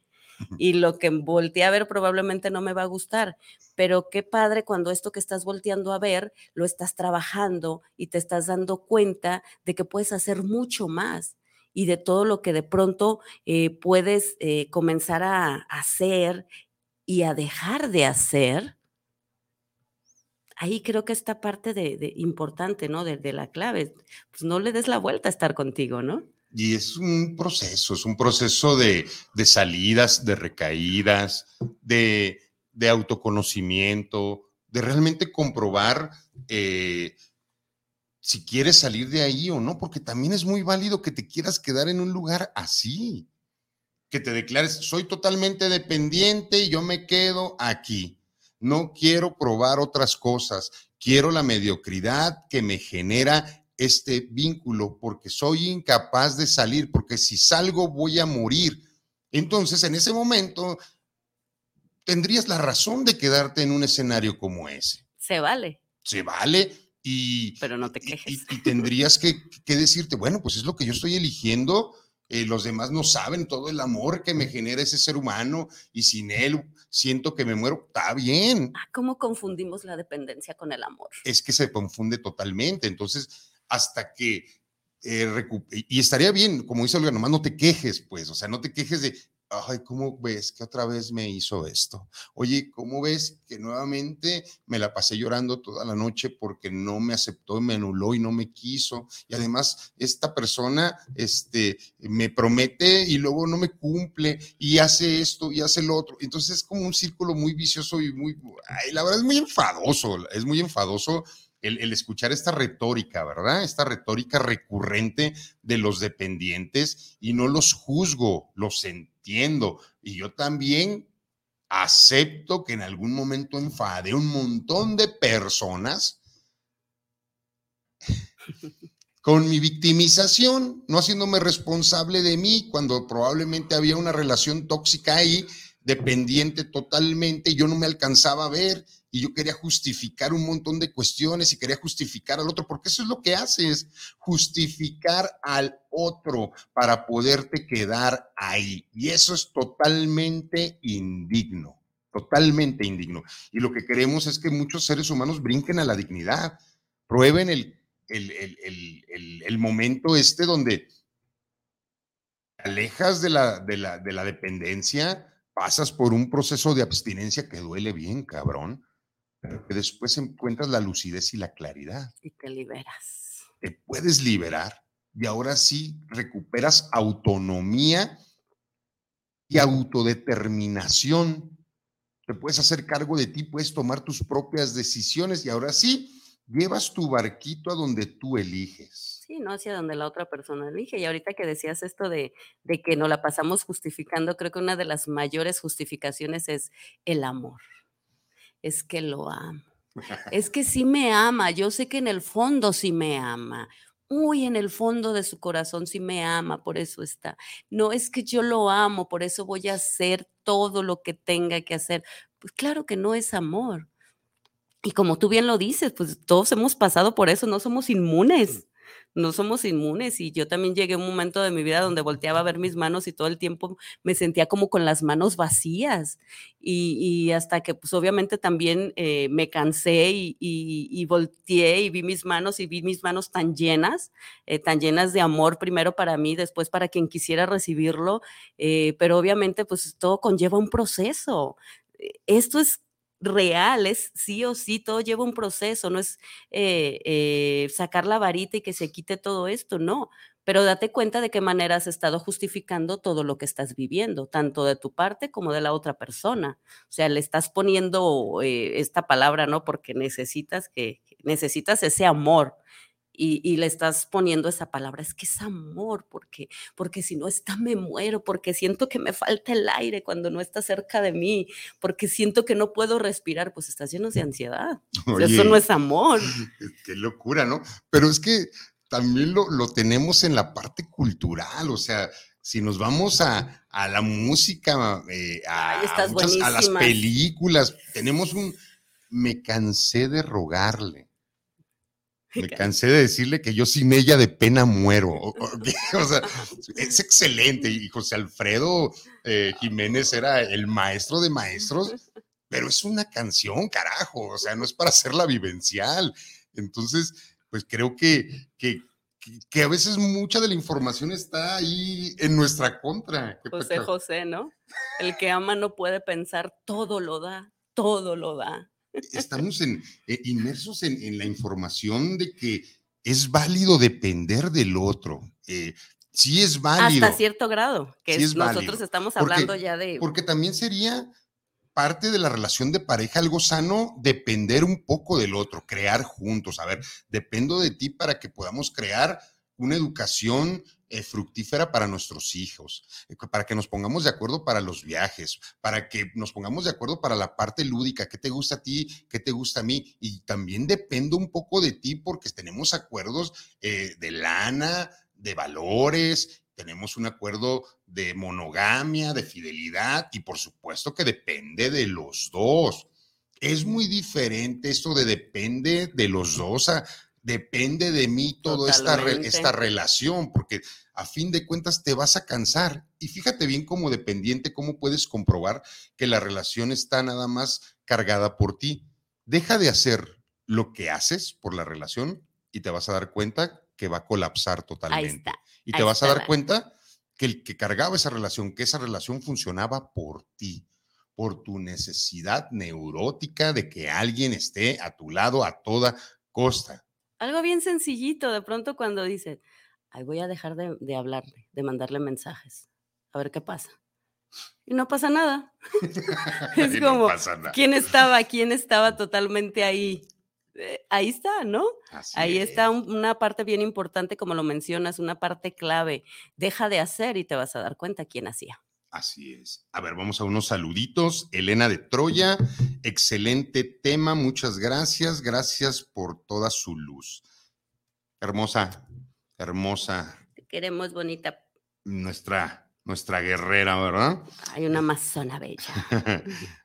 Y lo que volteé a ver probablemente no me va a gustar, pero qué padre cuando esto que estás volteando a ver lo estás trabajando y te estás dando cuenta de que puedes hacer mucho más y de todo lo que de pronto eh, puedes eh, comenzar a hacer y a dejar de hacer ahí creo que esta parte de, importante, ¿no? De, la clave, pues no le des la vuelta a estar contigo, ¿no? Y es un proceso, es un proceso de, salidas, de recaídas, de, de, autoconocimiento, de realmente comprobar eh, si quieres salir de ahí o no, porque también es muy válido que te quieras quedar en un lugar así, que te declares, soy totalmente dependiente y yo me quedo aquí. No quiero probar otras cosas, quiero la mediocridad que me genera este vínculo, porque soy incapaz de salir, porque si salgo voy a morir. Entonces, en ese momento, tendrías la razón de quedarte en un escenario como ese. Se vale. Se vale, y, pero no te quejes. Y, tendrías que, decirte, bueno, pues es lo que yo estoy eligiendo. Eh, los demás no saben todo el amor que me genera ese ser humano y sin él siento que me muero. Está bien. Ah, ¿Cómo confundimos la dependencia con el amor? Es que se confunde totalmente. Entonces, hasta que eh, y estaría bien, como dice Olga, nomás no te quejes, pues, o sea, no te quejes de, ay, ¿cómo ves que otra vez me hizo esto? Oye, ¿cómo ves que nuevamente me la pasé llorando toda la noche porque no me aceptó, me anuló y no me quiso? Y además, esta persona este, me promete y luego no me cumple y hace esto y hace lo otro. Entonces es como un círculo muy vicioso y muy, ay, la verdad es muy enfadoso, es muy enfadoso el, escuchar esta retórica, ¿verdad? Esta retórica recurrente de los dependientes y no los juzgo, los entiendo. Y yo también acepto que en algún momento enfade un montón de personas con mi victimización, no haciéndome responsable de mí cuando probablemente había una relación tóxica ahí, dependiente totalmente, y yo no me alcanzaba a ver y yo quería justificar un montón de cuestiones y quería justificar al otro, porque eso es lo que haces, justificar al otro para poderte quedar ahí. Y eso es totalmente indigno, totalmente indigno. Y lo que queremos es que muchos seres humanos brinquen a la dignidad, prueben el, el, momento este donde alejas de la, de la, de la dependencia, pasas por un proceso de abstinencia que duele bien, cabrón pero que después encuentras la lucidez y la claridad. Y te liberas. Te puedes liberar y ahora sí recuperas autonomía y autodeterminación. Te puedes hacer cargo de ti, puedes tomar tus propias decisiones y ahora sí llevas tu barquito a donde tú eliges. Sí, no hacia donde la otra persona elige. Y ahorita que decías esto de, de que no la pasamos justificando, creo que una de las mayores justificaciones es el amor es que lo amo. Es que sí me ama, yo sé que en el fondo sí me ama. Uy, en el fondo de su corazón sí me ama, por eso está. No es que yo lo amo, por eso voy a hacer todo lo que tenga que hacer. Pues claro que no es amor. Y como tú bien lo dices, pues todos hemos pasado por eso, no somos inmunes no somos inmunes y yo también llegué a un momento de mi vida donde volteaba a ver mis manos y todo el tiempo me sentía como con las manos vacías y, hasta que pues obviamente también eh, me cansé y, y, volteé y vi mis manos y vi mis manos tan llenas, eh, tan llenas de amor primero para mí, después para quien quisiera recibirlo, eh, pero obviamente pues todo conlleva un proceso. Esto es real, es sí o sí, todo lleva un proceso, no es eh, eh, sacar la varita y que se quite todo esto, no, pero date cuenta de qué manera has estado justificando todo lo que estás viviendo, tanto de tu parte como de la otra persona. O sea, le estás poniendo eh, esta palabra, ¿no? Porque necesitas que, necesitas ese amor, y, le estás poniendo esa palabra, es que es amor, porque, porque si no está me muero, porque siento que me falta el aire cuando no está cerca de mí, porque siento que no puedo respirar, pues estás lleno de ansiedad. Eso no es amor. Qué locura, ¿no? Pero es que también lo, lo tenemos en la parte cultural, o sea, si nos vamos a, a la música, eh, a, a las películas, tenemos un, me cansé de rogarle me cansé de decirle que yo sin ella de pena muero. O, sea, es excelente. Y José Alfredo eh, Jiménez era el maestro de maestros, pero es una canción, carajo. O sea, no es para hacerla vivencial. Entonces, pues creo que, que, que a veces mucha de la información está ahí en nuestra contra. José José, ¿no? El que ama no puede pensar, todo lo da, todo lo da estamos en, eh, inmersos en, la información de que es válido depender del otro. Eh, sí es válido. Hasta cierto grado, que nosotros estamos hablando ya de... Porque también sería parte de la relación de pareja, algo sano, depender un poco del otro, crear juntos. A ver, dependo de ti para que podamos crear una educación eh, fructífera para nuestros hijos, eh, para que nos pongamos de acuerdo para los viajes, para que nos pongamos de acuerdo para la parte lúdica, qué te gusta a ti, qué te gusta a mí. Y también dependo un poco de ti porque tenemos acuerdos eh, de lana, de valores, tenemos un acuerdo de monogamia, de fidelidad y por supuesto que depende de los dos. Es muy diferente esto de depende de los dos depende de mí toda esta, esta relación, porque a fin de cuentas te vas a cansar. Y fíjate bien como dependiente, cómo puedes comprobar que la relación está nada más cargada por ti. Deja de hacer lo que haces por la relación y te vas a dar cuenta que va a colapsar totalmente. Y te vas a dar cuenta que el que cargaba esa relación, que esa relación funcionaba por ti, por tu necesidad neurótica de que alguien esté a tu lado a toda costa. Algo bien sencillito, de pronto cuando dices, ay, voy a dejar de, hablarle, de mandarle mensajes, a ver qué pasa. Y no pasa nada. es como, ¿quién estaba? ¿Quién estaba totalmente ahí? Eh, ahí está, ¿no? Ahí está una parte bien importante, como lo mencionas, una parte clave. Deja de hacer y te vas a dar cuenta quién hacía. Así es. A ver, vamos a unos saluditos. Elena de Troya, excelente tema, muchas gracias. Gracias por toda su luz. Hermosa, hermosa. Te queremos, bonita. Nuestra, nuestra guerrera, ¿verdad? Hay una amazona bella.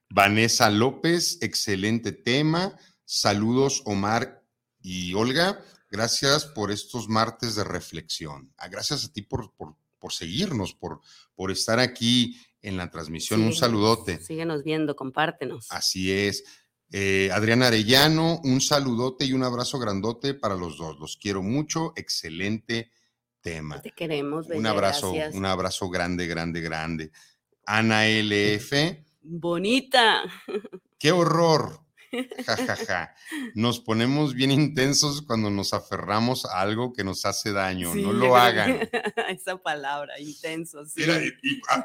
Vanessa López, excelente tema. Saludos, Omar y Olga. Gracias por estos martes de reflexión. Ah, gracias a ti por, por, seguirnos, por, por estar aquí en la transmisión. un saludote. Síguenos viendo, compártenos. Así es. Eh, Adriana Arellano, un saludote y un abrazo grandote para los dos. Los quiero mucho. Excelente tema. Te queremos. un abrazo, un abrazo grande, grande, grande. Ana LF. Bonita. Qué horror. Ja, Nos ponemos bien intensos cuando nos aferramos a algo que nos hace daño. no lo hagan. Esa palabra, intensos.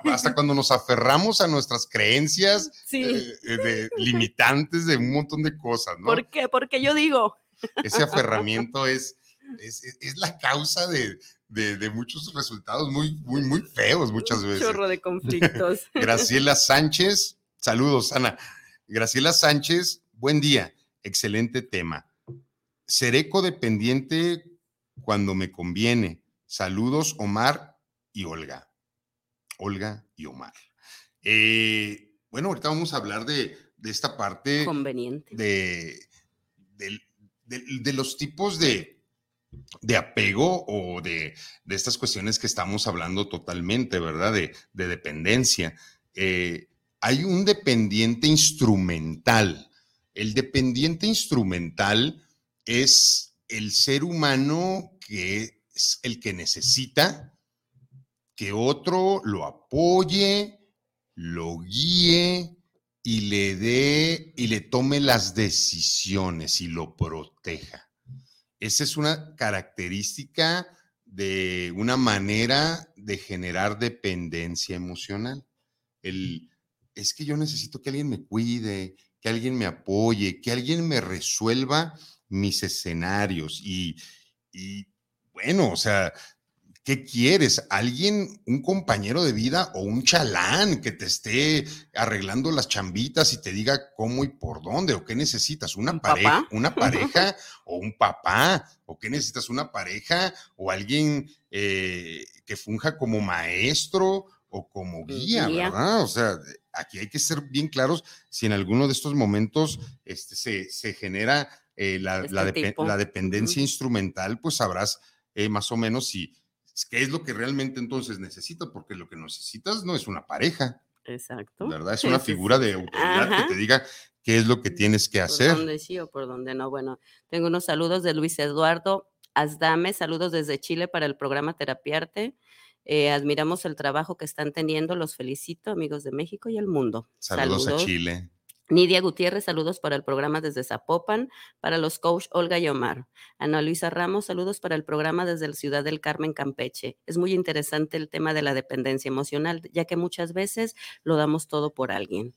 hasta cuando nos aferramos a nuestras creencias eh, eh, limitantes de un montón de cosas, ¿no? ¿Por qué? Porque yo digo. Ese aferramiento es, es, la causa de, de, muchos resultados muy, muy, muy feos muchas veces. chorro de conflictos. Graciela Sánchez, saludos, Ana. Graciela Sánchez Buen día, excelente tema. Seré codependiente cuando me conviene. Saludos, Omar y Olga. Olga y Omar. Eh, bueno, ahorita vamos a hablar de, esta parte. Conveniente. De, de, los tipos de, de apego o de, estas cuestiones que estamos hablando totalmente, ¿verdad? De, dependencia. Eh, hay un dependiente instrumental el dependiente instrumental es el ser humano que es el que necesita que otro lo apoye, lo guíe y le dé y le tome las decisiones y lo proteja. Esa es una característica de una manera de generar dependencia emocional. El, es que yo necesito que alguien me cuide, que alguien me apoye, que alguien me resuelva mis escenarios. Y, bueno, o sea, ¿qué quieres? ¿Alguien, un compañero de vida o un chalán que te esté arreglando las chambitas y te diga cómo y por dónde? ¿O qué necesitas? ¿Una pareja? ¿Una pareja o un papá? ¿O qué necesitas? ¿Una pareja o alguien eh, que funja como maestro o como guía, ¿verdad? O sea, aquí hay que ser bien claros si en alguno de estos momentos este, se, genera eh, la, este la, dependencia instrumental, pues sabrás eh, más o menos si qué es lo que realmente entonces necesitas, porque lo que necesitas no es una pareja. Exacto. ¿Verdad? Es una figura de autoridad que te diga qué es lo que tienes que hacer. Por dónde sí o por dónde no. Bueno, tengo unos saludos de Luis Eduardo Azdame, saludos desde Chile para el programa Terapiarte. Eh, admiramos el trabajo que están teniendo. Los felicito, amigos de México y el mundo. Saludos, a Chile. Nidia Gutiérrez, saludos para el programa desde Zapopan, para los coach Olga y Omar. Ana Luisa Ramos, saludos para el programa desde la ciudad del Carmen, Campeche. Es muy interesante el tema de la dependencia emocional, ya que muchas veces lo damos todo por alguien.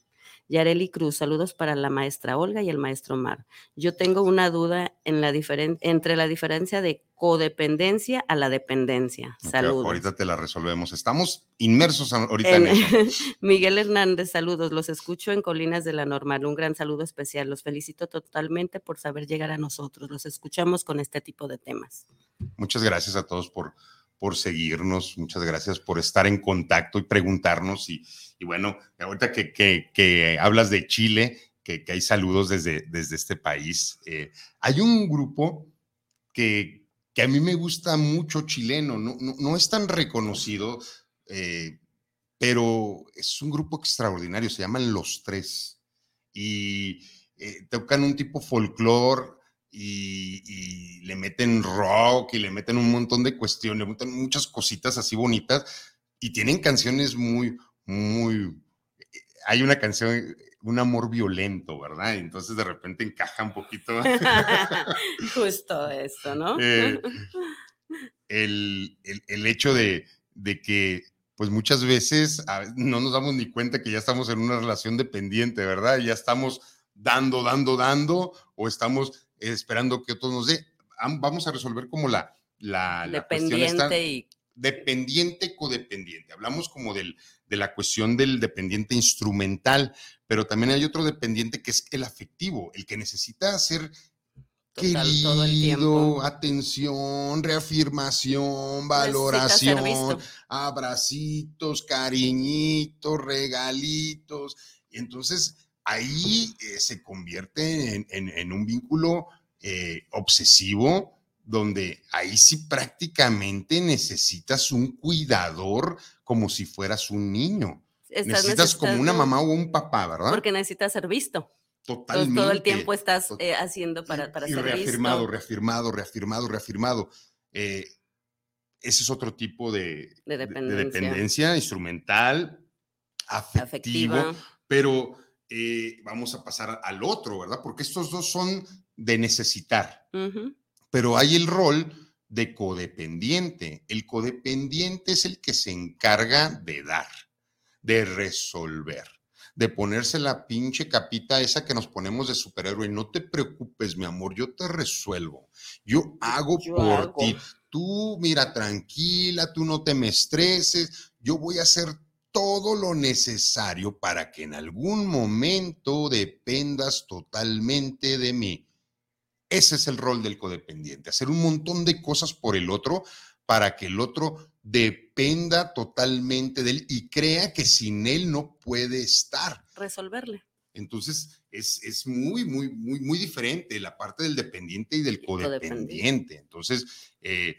Yareli Cruz, saludos para la maestra Olga y el maestro Mar. Yo tengo una duda en la entre la diferencia de codependencia a la dependencia. Saludos. ahorita te la resolvemos. Estamos inmersos ahorita en, eso. Miguel Hernández, saludos. Los escucho en Colinas de la Normal. Un gran saludo especial. Los felicito totalmente por saber llegar a nosotros. Los escuchamos con este tipo de temas. Muchas gracias a todos por, por seguirnos. Muchas gracias por estar en contacto y preguntarnos. Y, bueno, ahorita que, que, hablas de Chile, que, hay saludos desde, desde este país. Eh, hay un grupo que que a mí me gusta mucho chileno, no, no, es tan reconocido, eh, pero es un grupo extraordinario, se llaman Los Tres, y eh, tocan un tipo folclore y, le meten rock y le meten un montón de cuestiones, le meten muchas cositas así bonitas, y tienen canciones muy, muy... Hay una canción un amor violento, ¿verdad? Entonces de repente encaja un poquito. Justo eso, ¿no? Eh, el, hecho de, que, pues muchas veces no nos damos ni cuenta que ya estamos en una relación dependiente, ¿verdad? Ya estamos dando, dando, dando, o estamos esperando que todo nos dé. Vamos a resolver como la, la, dependiente y dependiente codependiente. Hablamos como del, de la cuestión del dependiente instrumental, pero también hay otro dependiente que es el afectivo, el que necesita ser querido, atención, reafirmación, valoración, abracitos, cariñitos, regalitos. Y entonces ahí eh, se convierte en, un vínculo eh, obsesivo, donde ahí sí prácticamente necesitas un cuidador como si fueras un niño necesitas como una mamá o un papá, ¿verdad? Porque necesitas ser visto. Totalmente. todo el tiempo estás eh, haciendo para, para y reafirmado, reafirmado, reafirmado, reafirmado. Eh, ese es otro tipo de, dependencia. instrumental, afectivo, pero eh, vamos a pasar al otro, ¿verdad? Porque estos dos son de necesitar, pero hay el rol de codependiente. El codependiente es el que se encarga de dar de resolver, de ponerse la pinche capita esa que nos ponemos de superhéroe. No te preocupes, mi amor, yo te resuelvo. Yo hago por ti. Tú, mira, tranquila, tú no te me estreses. Yo voy a hacer todo lo necesario para que en algún momento dependas totalmente de mí. Ese es el rol del codependiente, hacer un montón de cosas por el otro para que el otro dependa totalmente de él y crea que sin él no puede estar. Resolverle. Entonces, es, muy, muy, muy, muy diferente la parte del dependiente y del codependiente. Entonces, eh,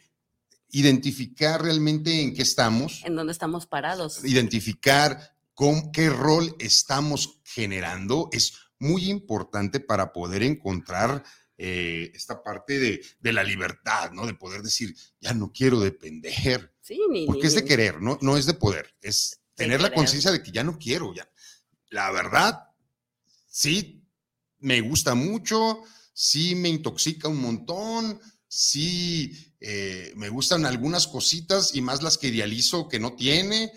identificar realmente en qué estamos. En dónde estamos parados. Identificar con qué rol estamos generando es muy importante para poder encontrar eh, esta parte de, la libertad, ¿no? De poder decir, ya no quiero depender. Sí, ni, Porque es de querer, ¿no? No es de poder, es tener la conciencia de que ya no quiero, ya. La verdad, sí, me gusta mucho, sí me intoxica un montón, sí eh, me gustan algunas cositas y más las que idealizo que no tiene,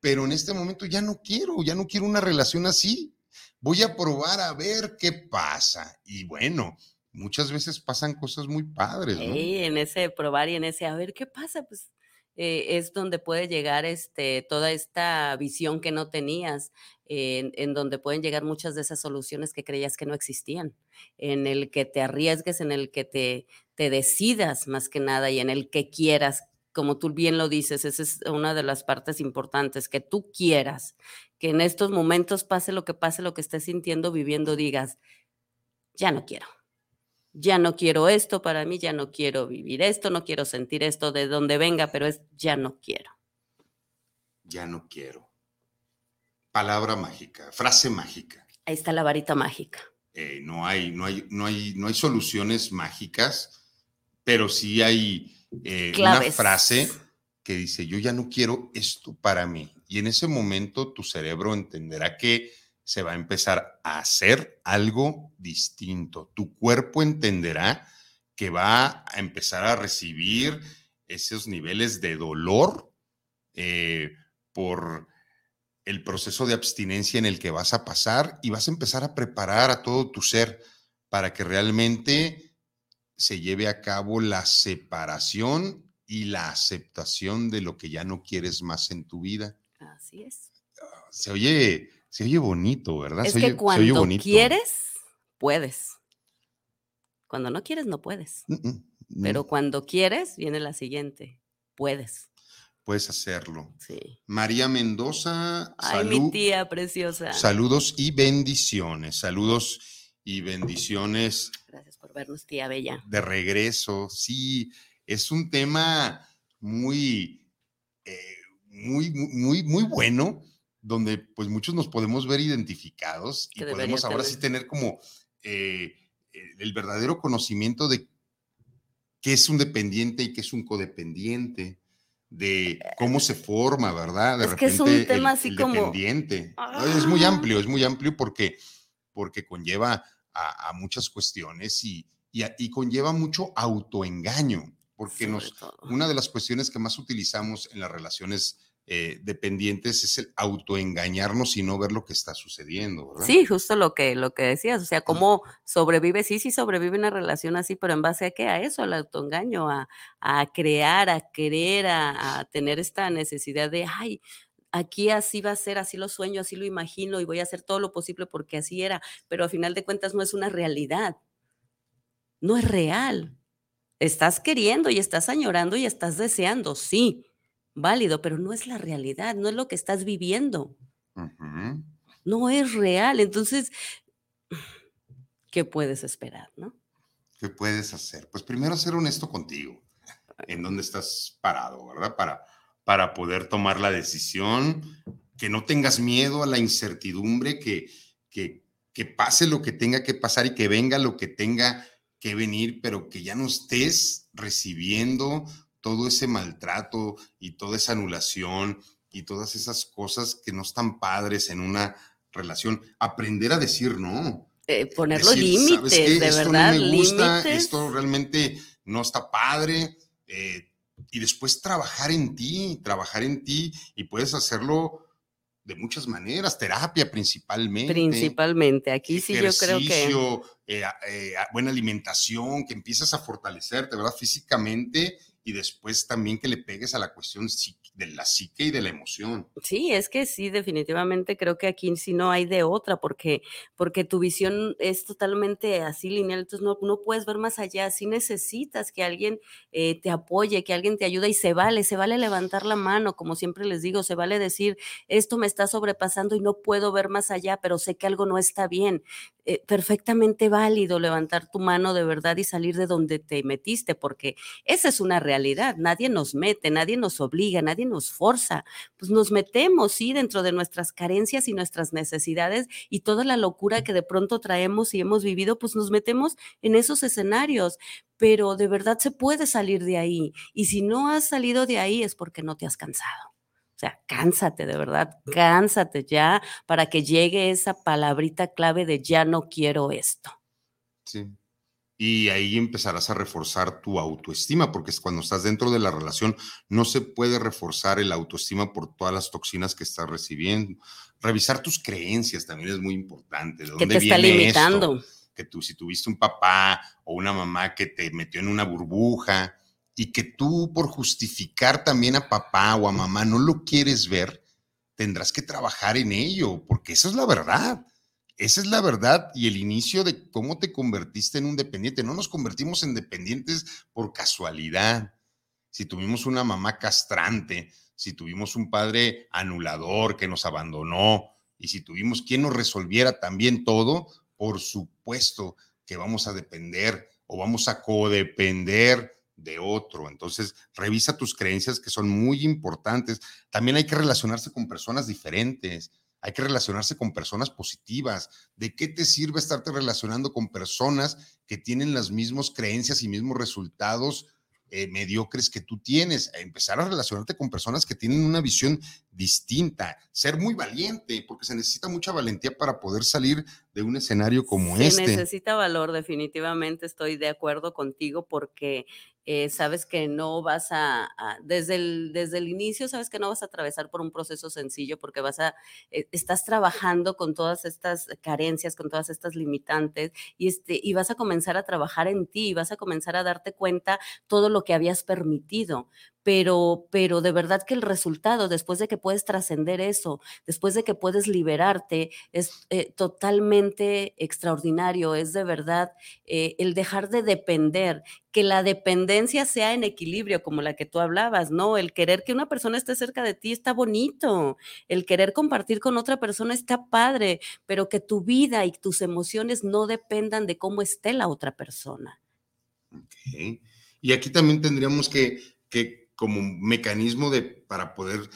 pero en este momento ya no quiero, ya no quiero una relación así. Voy a probar a ver qué pasa. Y bueno, muchas veces pasan cosas muy padres, ¿no? Sí, en ese probar y en ese a ver qué pasa, pues eh, es donde puede llegar este, toda esta visión que no tenías, en, donde pueden llegar muchas de esas soluciones que creías que no existían, en el que te arriesgues, en el que te, te decidas más que nada y en el que quieras. Como tú bien lo dices, esa es una de las partes importantes, que tú quieras, que en estos momentos pase lo que pase, lo que estés sintiendo, viviendo, digas, ya no quiero ya no quiero esto para mí, ya no quiero vivir esto, no quiero sentir esto de donde venga, pero es ya no quiero. Ya no quiero. Palabra mágica, frase mágica. Ahí está la varita mágica. Eh, no, hay, no, hay, no, hay, no hay soluciones mágicas, pero sí hay eh, una frase que dice, yo ya no quiero esto para mí. Y en ese momento tu cerebro entenderá que se va a empezar a hacer algo distinto. Tu cuerpo entenderá que va a empezar a recibir esos niveles de dolor eh, por el proceso de abstinencia en el que vas a pasar y vas a empezar a preparar a todo tu ser para que realmente se lleve a cabo la separación y la aceptación de lo que ya no quieres más en tu vida. Así es. Se oye, se oye bonito, ¿verdad? Es Se que oye- se oye cuando quieres, puedes. Cuando no quieres, no puedes. Mm, mm, mm, Pero cuando quieres, viene la siguiente. Puedes. puedes hacerlo. Sí. María Mendoza, Ay, mi tía preciosa. saludos y bendiciones. Saludos y bendiciones Gracias por vernos, tía Bella. de regreso. Sí, es un tema muy, eh, muy, muy, muy, muy bueno, donde pues muchos nos podemos ver identificados y podemos ahora tener. sí tener como eh, eh, el verdadero conocimiento de qué es un dependiente y qué es un codependiente, de cómo se forma, ¿verdad? De Es que es un repente tema el- así el como- dependiente. Es muy Ah. amplio, es muy amplio porque, porque conlleva a, a muchas cuestiones y, y, a- y conlleva mucho autoengaño, porque sobre nos, todo. una de las cuestiones que más utilizamos en las relaciones eh, dependientes es el autoengañarnos y no ver lo que está sucediendo, ¿verdad? Sí, justo lo que, lo que decías, o sea, cómo sobrevive, sí, sí sobrevive una relación así, pero en base a qué, a eso, al autoengaño, a, a crear, a querer, a, a tener esta necesidad de, ay, aquí así va a ser, así lo sueño, así lo imagino y voy a hacer todo lo posible porque así era, pero a final de cuentas no es una realidad, no es real. Estás queriendo y estás añorando y estás deseando, sí, válido, pero no es la realidad, no es lo que estás viviendo no es real. Entonces, ¿qué puedes esperar, no? ¿Qué puedes hacer? Pues primero ser honesto contigo, en dónde estás parado, ¿verdad? Para, para poder tomar la decisión, que no tengas miedo a la incertidumbre, que, que, que pase lo que tenga que pasar y que venga lo que tenga que venir, pero que ya no estés recibiendo todo ese maltrato y toda esa anulación y todas esas cosas que no están padres en una relación. Aprender a decir no Eh, poner los decir, ¿sabes límites, de esto verdad, no me gusta, límites. esto realmente no está padre. eh, y después trabajar en ti, trabajar en ti, y puedes hacerlo de muchas maneras, terapia principalmente. Principalmente, aquí sí yo creo que eh, eh, buena alimentación, que empiezas a fortalecerte, ¿verdad? Físicamente y después también que le pegues a la cuestión de la psique y de la emoción. sí, es que sí, definitivamente creo que aquí sí no hay de otra, porque, porque tu visión es totalmente así lineal, entonces no, no puedes ver más allá, sí necesitas que alguien eh, te apoye, que alguien te ayude y se vale, se vale levantar la mano, como siempre les digo, se vale decir, esto me está sobrepasando y no puedo ver más allá, pero sé que algo no está bien. Eh, perfectamente válido levantar tu mano de verdad y salir de donde te metiste, porque esa es una realidad. Nadie nos mete, nadie nos obliga, nadie nos forza. Pues nos metemos, sí, dentro de nuestras carencias y nuestras necesidades y toda la locura que de pronto traemos y hemos vivido, pues nos metemos en esos escenarios. Pero de verdad se puede salir de ahí. Y si no has salido de ahí es porque no te has cansado. O sea, cánsate, de verdad, cánsate ya para que llegue esa palabrita clave de ya no quiero esto. Sí. Y ahí empezarás a reforzar tu autoestima, porque es cuando estás dentro de la relación no se puede reforzar el autoestima por todas las toxinas que estás recibiendo. Revisar tus creencias también es muy importante. ¿De Que dónde te está limitando. esto? Que tú, si tuviste un papá o una mamá que te metió en una burbuja y que tú por justificar también a papá o a mamá no lo quieres ver, tendrás que trabajar en ello, porque esa es la verdad. Esa es la verdad y el inicio de cómo te convertiste en un dependiente. No nos convertimos en dependientes por casualidad. Si tuvimos una mamá castrante, si tuvimos un padre anulador que nos abandonó y si tuvimos quien nos resolviera también todo, por supuesto que vamos a depender o vamos a codepender de otro. Entonces, revisa tus creencias que son muy importantes. También hay que relacionarse con personas diferentes. Hay que relacionarse con personas positivas. ¿De qué te sirve estarte relacionando con personas que tienen las mismas creencias y mismos resultados eh, mediocres que tú tienes? Empezar a relacionarte con personas que tienen una visión distinta, ser muy valiente, porque se necesita mucha valentía para poder salir de un escenario como Se este. necesita valor, definitivamente estoy de acuerdo contigo porque eh, sabes que no vas a, desde, el, desde el inicio sabes que no vas a atravesar por un proceso sencillo porque vas a, eh, estás trabajando con todas estas carencias, con todas estas limitantes y, este, y vas a comenzar a trabajar en ti, y vas a comenzar a darte cuenta todo lo que habías permitido. Pero, pero de verdad que el resultado, después de que puedes trascender eso, después de que puedes liberarte, es eh, totalmente extraordinario, es de verdad eh, el dejar de depender, que la dependencia sea en equilibrio, como la que tú hablabas, ¿no? El querer que una persona esté cerca de ti está bonito, el querer compartir con otra persona está padre, pero que tu vida y tus emociones no dependan de cómo esté la otra persona. Y aquí también tendríamos que, que como mecanismo de, para poder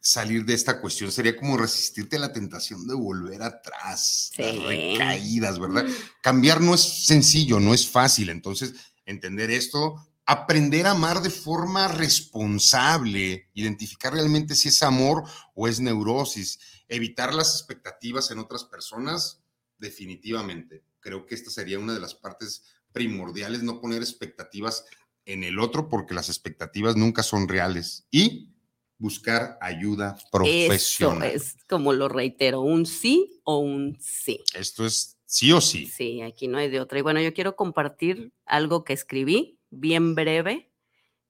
salir de esta cuestión, sería como resistirte a la tentación de volver atrás, las Sí. recaídas, ¿verdad? Cambiar no es sencillo, no es fácil. Entonces, entender esto, aprender a amar de forma responsable, identificar realmente si es amor o es neurosis, evitar las expectativas en otras personas, definitivamente. Creo que esta sería una de las partes primordiales, no poner expectativas en el otro porque las expectativas nunca son reales y buscar ayuda profesional. es, como lo reitero, un sí o un sí. Esto es sí o sí. Sí, aquí no hay de otra. Y bueno, yo quiero compartir algo que escribí, bien breve.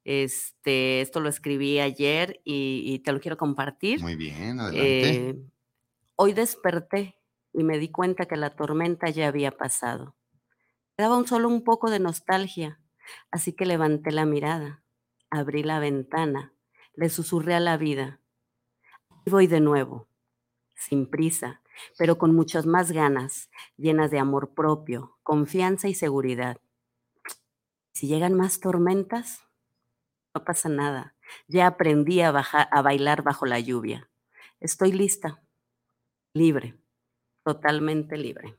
Este, esto lo escribí ayer y, y te lo quiero compartir. Muy bien, adelante. Eh, hoy desperté y me di cuenta que la tormenta ya había pasado. Quedaba un solo un poco de nostalgia, así que levanté la mirada, abrí la ventana, le susurré a la vida. Y voy de nuevo, sin prisa, pero con muchas más ganas, llenas de amor propio, confianza y seguridad. Si llegan más tormentas, no pasa nada. Ya aprendí a, bajar, bailar bajo la lluvia. Estoy lista, libre, totalmente libre.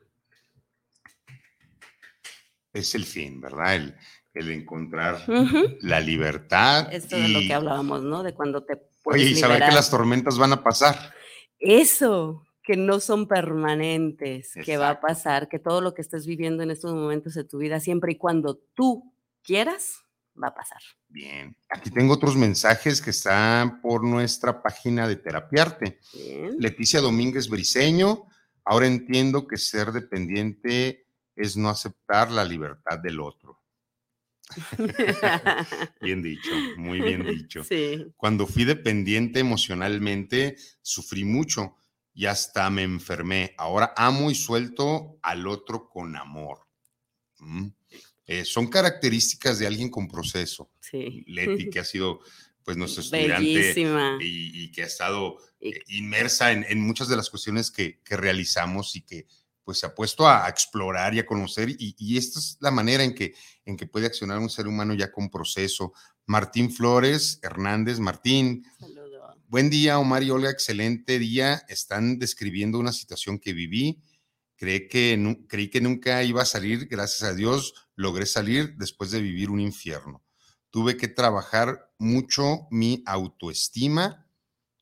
es el fin, ¿verdad? El encontrar la libertad. Esto es de lo y- que hablábamos, ¿no? De cuando te puedes Oye, y saber que las tormentas van a pasar. Eso, que no son permanentes, que va a pasar, que todo lo que estés viviendo en estos momentos de tu vida, siempre y cuando tú quieras, va a pasar. Bien. Aquí tengo otros mensajes que están por nuestra página de Terapiarte. Bien. Leticia Domínguez Briseño, ahora entiendo que ser dependiente es no aceptar la libertad del otro. Bien dicho, muy bien dicho. Sí, Cuando fui dependiente emocionalmente, sufrí mucho y hasta me enfermé. Ahora amo y suelto al otro con amor. Mm. Eh, son características de alguien con proceso. sí. Leti, que ha sido pues nuestro estudiante y, y que ha estado eh, inmersa en, en muchas de las cuestiones que, que realizamos y que pues se ha puesto a, a explorar y a conocer y, y esta es la manera en que, en que puede accionar un ser humano ya con proceso. Martín Flores Hernández, Martín, Saludo. buen día Omar y Olga, excelente día. Están describiendo una situación que viví. Creí que, creí que nunca iba a salir, gracias a Dios logré salir después de vivir un infierno. Tuve que trabajar mucho mi autoestima.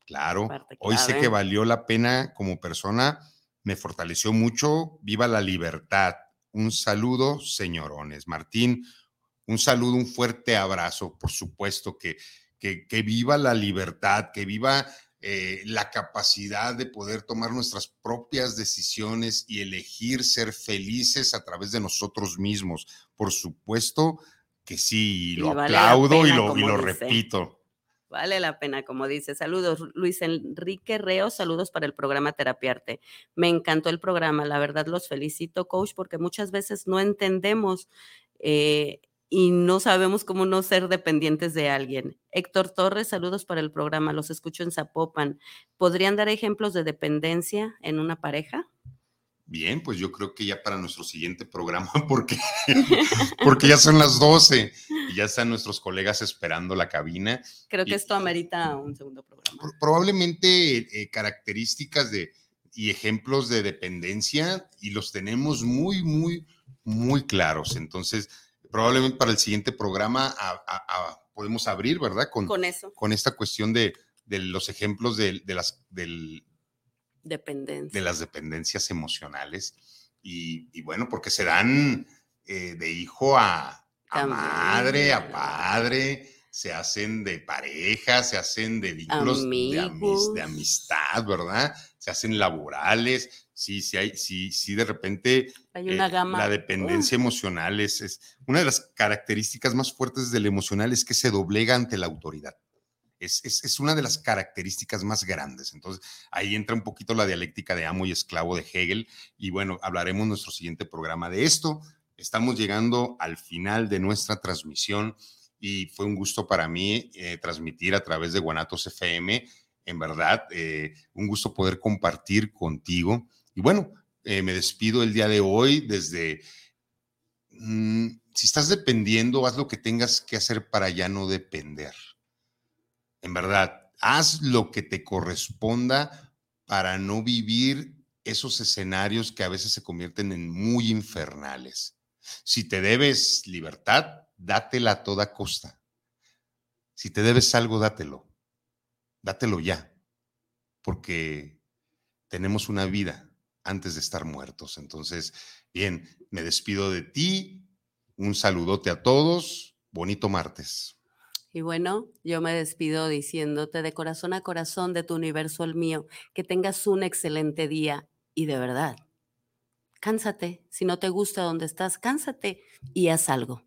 Claro, hoy sé que valió la pena como persona, me fortaleció mucho. Viva la libertad. Un saludo, señorones. Martín, un saludo, un fuerte abrazo. Por supuesto que, que, que viva la libertad, que viva eh, la capacidad de poder tomar nuestras propias decisiones y elegir ser felices a través de nosotros mismos. Por supuesto que sí, y lo Y vale la aplaudo y lo, y como lo dice. repito. Vale la pena, como dice. Saludos, Luis Enrique Reo, saludos para el programa Terapiarte. Me encantó el programa, la verdad los felicito, coach, porque muchas veces no entendemos eh, y no sabemos cómo no ser dependientes de alguien. Héctor Torres, saludos para el programa, los escucho en Zapopan. ¿Podrían dar ejemplos de dependencia en una pareja? Bien, pues yo creo que ya para nuestro siguiente programa, porque, porque ya son las 12 y ya están nuestros colegas esperando la cabina. Creo que Y- esto amerita un segundo programa. Pro- Probablemente eh, características de, y ejemplos de dependencia y los tenemos muy, muy, muy claros. Entonces, probablemente para el siguiente programa a- a- a- podemos abrir, ¿verdad? Con, Con eso. con esta cuestión de, de los ejemplos de, las, del, de las dependencias emocionales. Y, bueno, porque se dan eh, de hijo a, madre, a padre, se hacen de pareja, se hacen de vínculos de, amistad, ¿verdad? Se hacen laborales. Sí, sí, hay, sí, sí, de repente hay una eh, gama. la dependencia emocional es, es, una de las características más fuertes del emocional es que se doblega ante la autoridad. Es, es, es, una de las características más grandes. Entonces, ahí entra un poquito la dialéctica de amo y esclavo de Hegel. Y bueno, hablaremos en nuestro siguiente programa de esto. Estamos llegando al final de nuestra transmisión y fue un gusto para mí eh, transmitir a través de Guanatos FM. En verdad, eh, un gusto poder compartir contigo. Y bueno, eh, me despido el día de hoy desde... Mm, si estás dependiendo, haz lo que tengas que hacer para ya no depender. En verdad, haz lo que te corresponda para no vivir esos escenarios que a veces se convierten en muy infernales. Si te debes libertad, dátela a toda costa. Si te debes algo, dátelo. Dátelo ya, porque tenemos una vida antes de estar muertos. Entonces, bien, me despido de ti. Un saludote a todos. Bonito martes. Y bueno, yo me despido diciéndote de corazón a corazón de tu universo el mío, que tengas un excelente día y de verdad, cánsate. Si no te gusta donde estás, cánsate y haz algo.